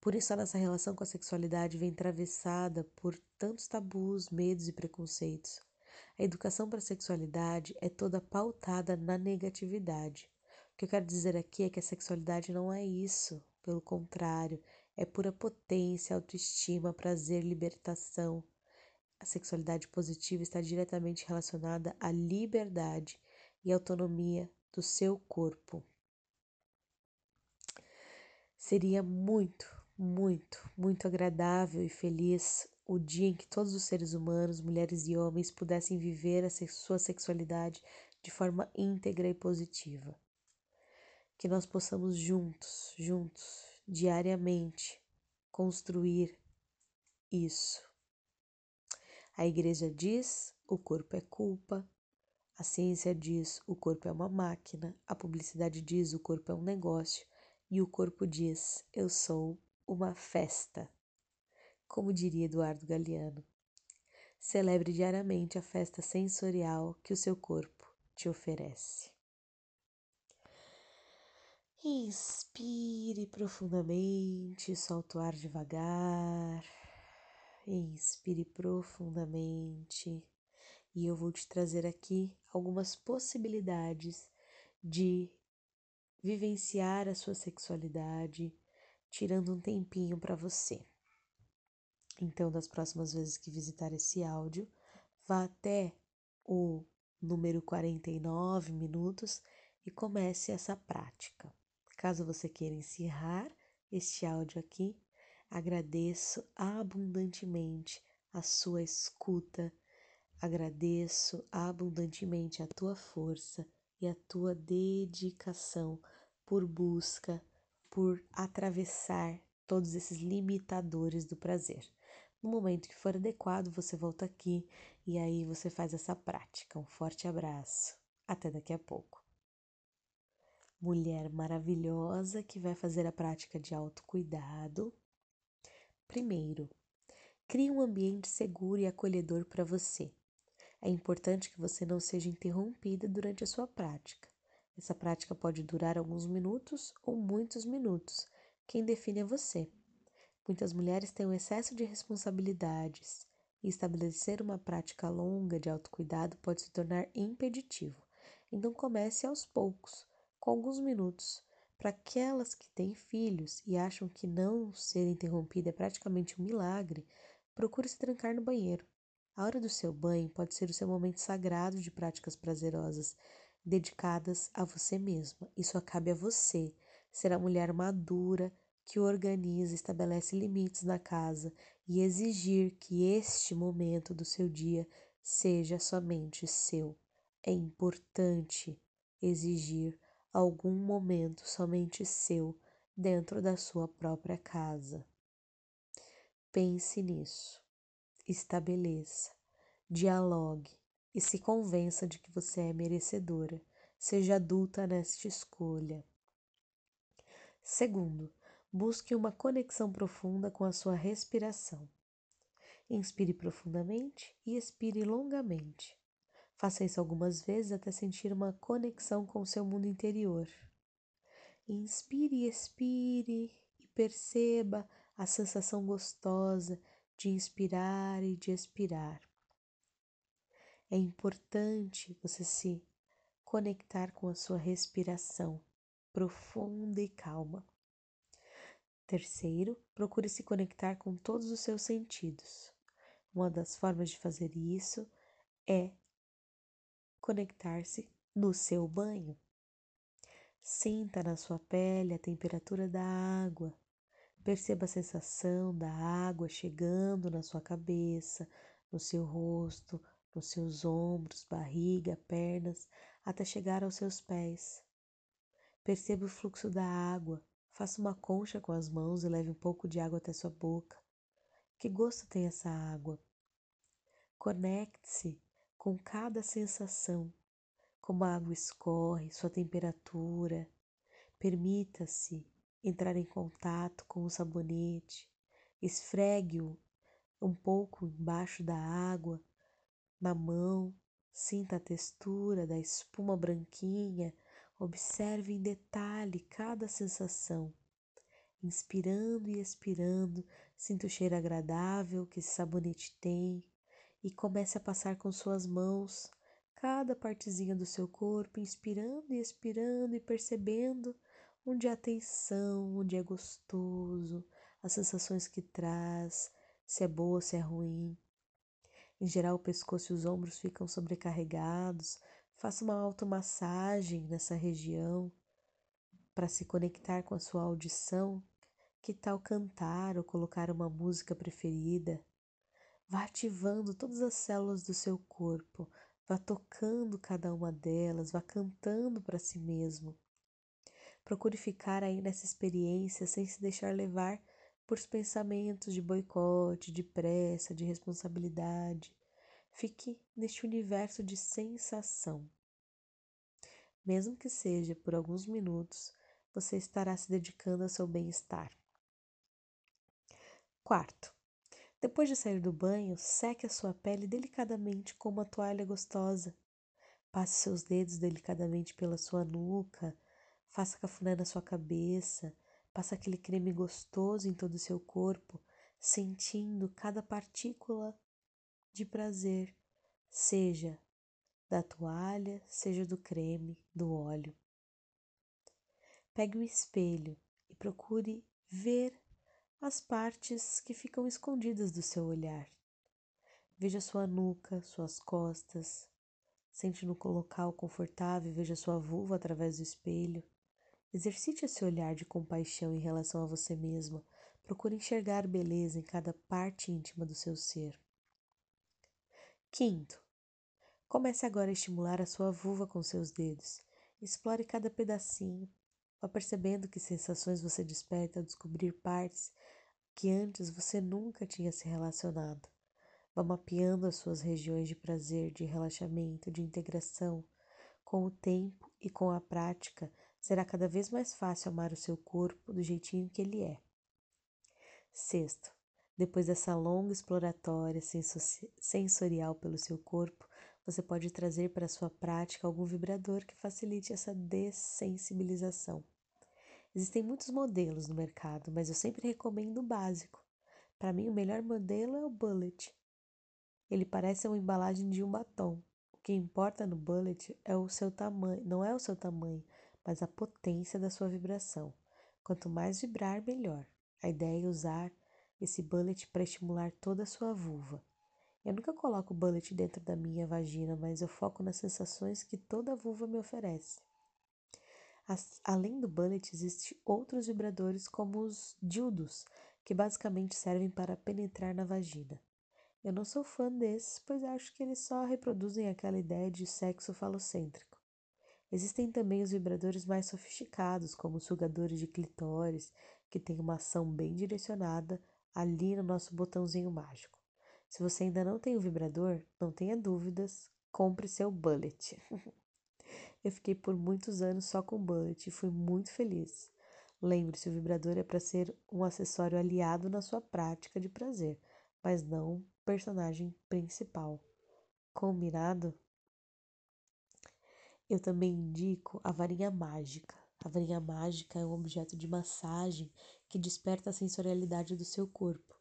Por isso, a nossa relação com a sexualidade vem atravessada por tantos tabus, medos e preconceitos. A educação para a sexualidade é toda pautada na negatividade. O que eu quero dizer aqui é que a sexualidade não é isso, pelo contrário, é pura potência, autoestima, prazer, libertação. A sexualidade positiva está diretamente relacionada à liberdade e autonomia do seu corpo. Seria muito, muito, muito agradável e feliz o dia em que todos os seres humanos, mulheres e homens, pudessem viver a sua sexualidade de forma íntegra e positiva. Que nós possamos juntos, juntos, diariamente, construir isso. A igreja diz: o corpo é culpa. A ciência diz: o corpo é uma máquina. A publicidade diz: o corpo é um negócio. E o corpo diz: eu sou uma festa como diria Eduardo Galeano. Celebre diariamente a festa sensorial que o seu corpo te oferece. Inspire profundamente, solte o ar devagar. Inspire profundamente e eu vou te trazer aqui algumas possibilidades de vivenciar a sua sexualidade, tirando um tempinho para você. Então, das próximas vezes que visitar esse áudio, vá até o número 49 minutos e comece essa prática. Caso você queira encerrar este áudio aqui, agradeço abundantemente a sua escuta, agradeço abundantemente a tua força e a tua dedicação por busca, por atravessar todos esses limitadores do prazer. No momento que for adequado, você volta aqui e aí você faz essa prática. Um forte abraço. Até daqui a pouco. Mulher maravilhosa que vai fazer a prática de autocuidado. Primeiro, crie um ambiente seguro e acolhedor para você. É importante que você não seja interrompida durante a sua prática. Essa prática pode durar alguns minutos ou muitos minutos. Quem define é você. Muitas mulheres têm um excesso de responsabilidades, e estabelecer uma prática longa de autocuidado pode se tornar impeditivo. Então comece aos poucos, com alguns minutos. Para aquelas que têm filhos e acham que não ser interrompida é praticamente um milagre, procure se trancar no banheiro. A hora do seu banho pode ser o seu momento sagrado de práticas prazerosas, dedicadas a você mesma. Isso cabe a você, ser a mulher madura que organiza, estabelece limites na casa e exigir que este momento do seu dia seja somente seu. É importante exigir algum momento somente seu dentro da sua própria casa. Pense nisso, estabeleça, dialogue e se convença de que você é merecedora. Seja adulta nesta escolha. Segundo, busque uma conexão profunda com a sua respiração. Inspire profundamente e expire longamente. Faça isso algumas vezes até sentir uma conexão com o seu mundo interior. Inspire e expire e perceba a sensação gostosa de inspirar e de expirar. É importante você se conectar com a sua respiração profunda e calma. Terceiro, procure se conectar com todos os seus sentidos. Uma das formas de fazer isso é conectar-se no seu banho. Sinta na sua pele a temperatura da água. Perceba a sensação da água chegando na sua cabeça, no seu rosto, nos seus ombros, barriga, pernas, até chegar aos seus pés. Perceba o fluxo da água. Faça uma concha com as mãos e leve um pouco de água até sua boca. Que gosto tem essa água? Conecte-se com cada sensação, como a água escorre, sua temperatura. Permita-se entrar em contato com o sabonete, esfregue-o um pouco embaixo da água, na mão, sinta a textura da espuma branquinha, observe em detalhe cada sensação. Inspirando e expirando, sinta o cheiro agradável que esse sabonete tem, e comece a passar com suas mãos cada partezinha do seu corpo, inspirando e expirando e percebendo onde há tensão, onde é gostoso, as sensações que traz, se é boa, se é ruim. Em geral, o pescoço e os ombros ficam sobrecarregados. Faça uma automassagem nessa região para se conectar com a sua audição. Que tal cantar ou colocar uma música preferida? Vá ativando todas as células do seu corpo, vá tocando cada uma delas, vá cantando para si mesmo. Procure ficar aí nessa experiência sem se deixar levar por pensamentos de boicote, de pressa, de responsabilidade. Fique neste universo de sensação. Mesmo que seja por alguns minutos, você estará se dedicando ao seu bem-estar. Quarto, depois de sair do banho, seque a sua pele delicadamente com uma toalha gostosa. Passe seus dedos delicadamente pela sua nuca, faça cafuné na sua cabeça, passe aquele creme gostoso em todo o seu corpo, sentindo cada partícula de prazer, seja da toalha, seja do creme, do óleo. Pegue o espelho e procure ver as partes que ficam escondidas do seu olhar. Veja sua nuca, suas costas. Sente no local confortável, veja sua vulva através do espelho. Exercite esse olhar de compaixão em relação a você mesma. Procure enxergar beleza em cada parte íntima do seu ser. Quinto, comece agora a estimular a sua vulva com seus dedos. Explore cada pedacinho. Vá percebendo que sensações você desperta ao descobrir partes que antes você nunca tinha se relacionado. Vá mapeando as suas regiões de prazer, de relaxamento, de integração. Com o tempo e com a prática, será cada vez mais fácil amar o seu corpo do jeitinho que ele é. Sexto, depois dessa longa exploratória sensorial pelo seu corpo, você pode trazer para sua prática algum vibrador que facilite essa dessensibilização. Existem muitos modelos no mercado, mas eu sempre recomendo o básico. Para mim, o melhor modelo é o Bullet. Ele parece uma embalagem de um batom. O que importa no bullet é o seu tamanho, não é o seu tamanho, mas a potência da sua vibração. Quanto mais vibrar, melhor. A ideia é usar esse bullet para estimular toda a sua vulva. Eu nunca coloco o bullet dentro da minha vagina, mas eu foco nas sensações que toda a vulva me oferece. As, além do bullet, existem outros vibradores como os dildos, que basicamente servem para penetrar na vagina. Eu não sou fã desses, pois acho que eles só reproduzem aquela ideia de sexo falocêntrico. Existem também os vibradores mais sofisticados, como os sugadores de clitóris, que têm uma ação bem direcionada ali no nosso botãozinho mágico. Se você ainda não tem o vibrador, não tenha dúvidas, compre seu bullet. Eu fiquei por muitos anos só com bullet e fui muito feliz. Lembre-se, o vibrador é para ser um acessório aliado na sua prática de prazer, mas não personagem principal. Combinado? Eu também indico a varinha mágica. A varinha mágica é um objeto de massagem que desperta a sensorialidade do seu corpo.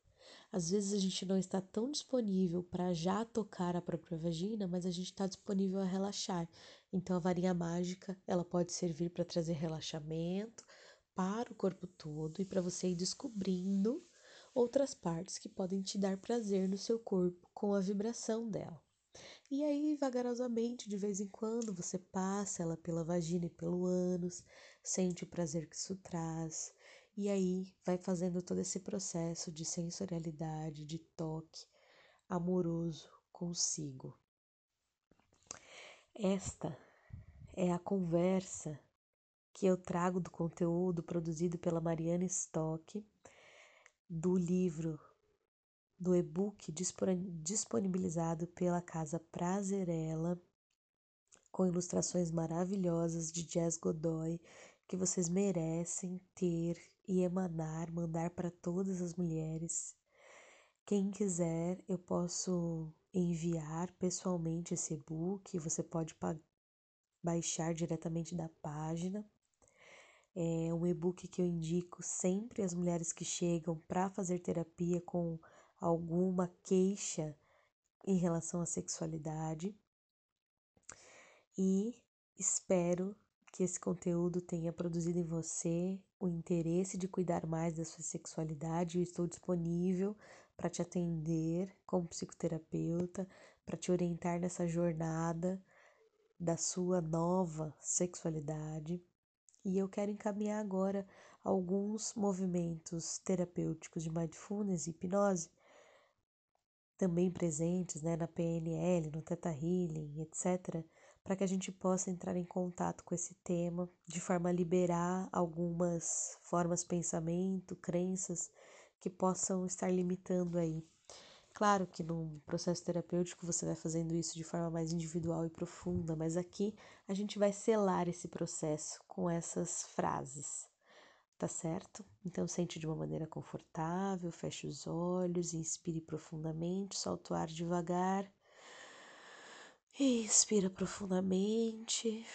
Às vezes a gente não está tão disponível para já tocar a própria vagina, mas a gente está disponível a relaxar. Então a varinha mágica ela pode servir para trazer relaxamento para o corpo todo e para você ir descobrindo outras partes que podem te dar prazer no seu corpo com a vibração dela. E aí, vagarosamente, de vez em quando, você passa ela pela vagina e pelo ânus, sente o prazer que isso traz, e aí vai fazendo todo esse processo de sensorialidade, de toque amoroso consigo. Esta é a conversa que eu trago do conteúdo produzido pela Mariana Stock, do livro do e-book disponibilizado pela Casa Prazerela, com ilustrações maravilhosas de Jazz Godoy, que vocês merecem ter e emanar, mandar para todas as mulheres. Quem quiser, eu posso enviar pessoalmente esse e-book, você pode baixar diretamente da página. É um e-book que eu indico sempre às mulheres que chegam para fazer terapia com alguma queixa em relação à sexualidade e espero que esse conteúdo tenha produzido em você o interesse de cuidar mais da sua sexualidade. Eu estou disponível para te atender como psicoterapeuta, para te orientar nessa jornada da sua nova sexualidade. E eu quero encaminhar agora alguns movimentos terapêuticos de mindfulness e hipnose também presentes né, na PNL, no Theta Healing, etc., para que a gente possa entrar em contato com esse tema de forma a liberar algumas formas de pensamento, crenças que possam estar limitando aí. Claro que num processo terapêutico você vai fazendo isso de forma mais individual e profunda, mas aqui a gente vai selar esse processo com essas frases tá certo? Então sente de uma maneira confortável, feche os olhos, inspire profundamente, solta o ar devagar. Inspira profundamente,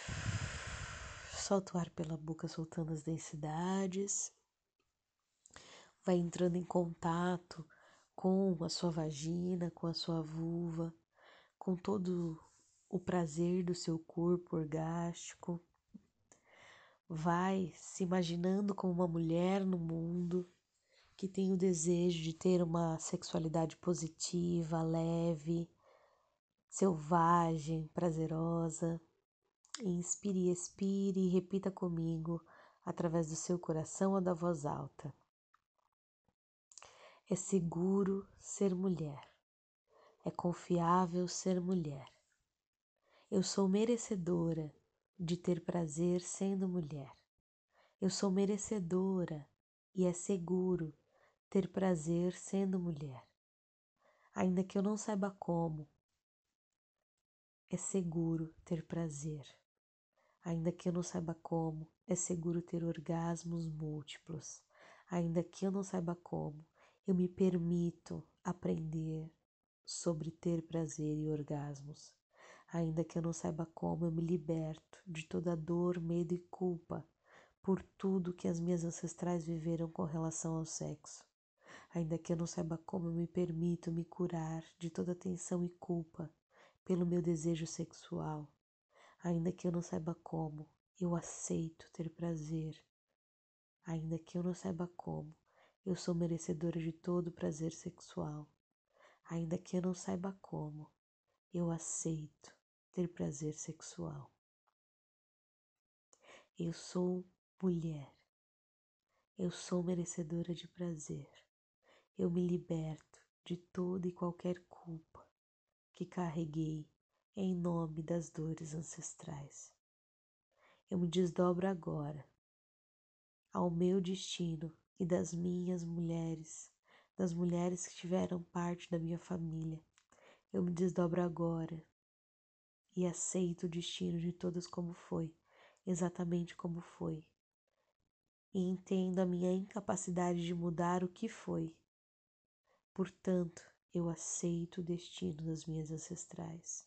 solta o ar pela boca, soltando as densidades. Vai entrando em contato com a sua vagina, com a sua vulva, com todo o prazer do seu corpo orgástico vai se imaginando como uma mulher no mundo que tem o desejo de ter uma sexualidade positiva, leve, selvagem, prazerosa. Inspire e expire e repita comigo através do seu coração ou da voz alta. É seguro ser mulher. É confiável ser mulher. Eu sou merecedora de ter prazer sendo mulher. Eu sou merecedora e é seguro ter prazer sendo mulher. Ainda que eu não saiba como, é seguro ter prazer. Ainda que eu não saiba como, é seguro ter orgasmos múltiplos. Ainda que eu não saiba como, eu me permito aprender sobre ter prazer e orgasmos. Ainda que eu não saiba como, eu me liberto de toda dor, medo e culpa por tudo que as minhas ancestrais viveram com relação ao sexo. ainda que eu não saiba como eu me permito me curar de toda tensão e culpa pelo meu desejo sexual, ainda que eu não saiba como, eu aceito ter prazer, ainda que eu não saiba como, eu sou merecedora de todo prazer sexual, ainda que eu não saiba como, eu aceito ter prazer sexual. Eu sou mulher. Eu sou merecedora de prazer. Eu me liberto de toda e qualquer culpa que carreguei em nome das dores ancestrais. Eu me desdobro agora ao meu destino e das minhas mulheres, das mulheres que tiveram parte da minha família. Eu me desdobro agora e aceito o destino de todas como foi exatamente como foi. E entendo a minha incapacidade de mudar o que foi. Portanto, eu aceito o destino das minhas ancestrais,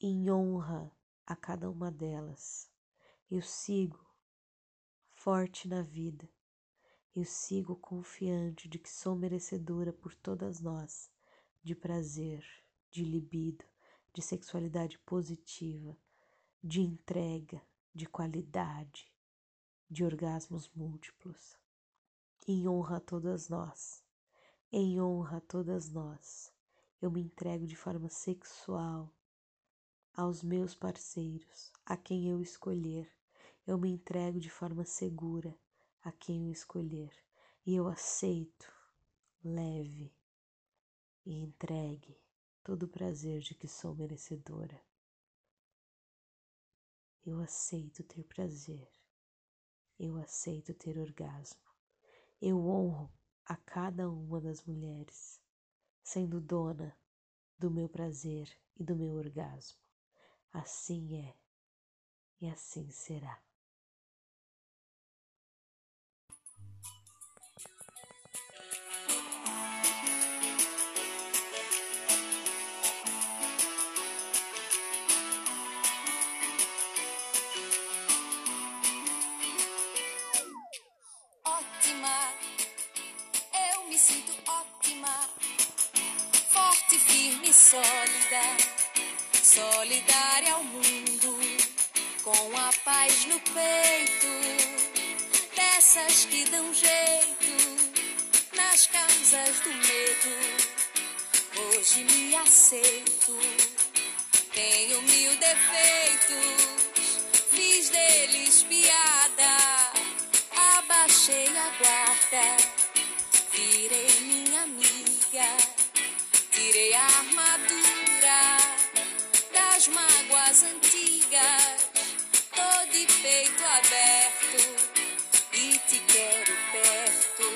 em honra a cada uma delas. Eu sigo forte na vida. Eu sigo confiante de que sou merecedora por todas nós de prazer, de libido, de sexualidade positiva, de entrega, de qualidade, de orgasmos múltiplos. Em honra a todas nós, em honra a todas nós, eu me entrego de forma sexual aos meus parceiros, a quem eu escolher. Eu me entrego de forma segura a quem eu escolher. E eu aceito, leve e entregue todo o prazer de que sou merecedora. Eu aceito ter prazer. Eu aceito ter orgasmo. Eu honro a cada uma das mulheres, sendo dona do meu prazer e do meu orgasmo. Assim é e assim será. Sólida, solidária ao mundo, com a paz no peito, dessas que dão jeito nas causas do medo. Hoje me aceito, tenho mil defeitos, fiz deles piada, abaixei a guarda, virei Tirei a armadura das mágoas antigas, tô de peito aberto e te quero perto.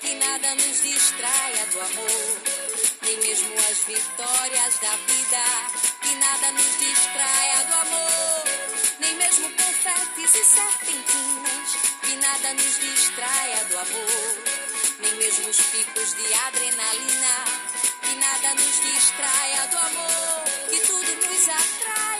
Que nada nos distraia do amor, nem mesmo as vitórias da vida. Que nada nos distraia do amor, nem mesmo confetes e serpentinas. Que nada nos distraia do amor, nem mesmo os picos de adrenalina nada nos distraia do amor, que tudo nos amor.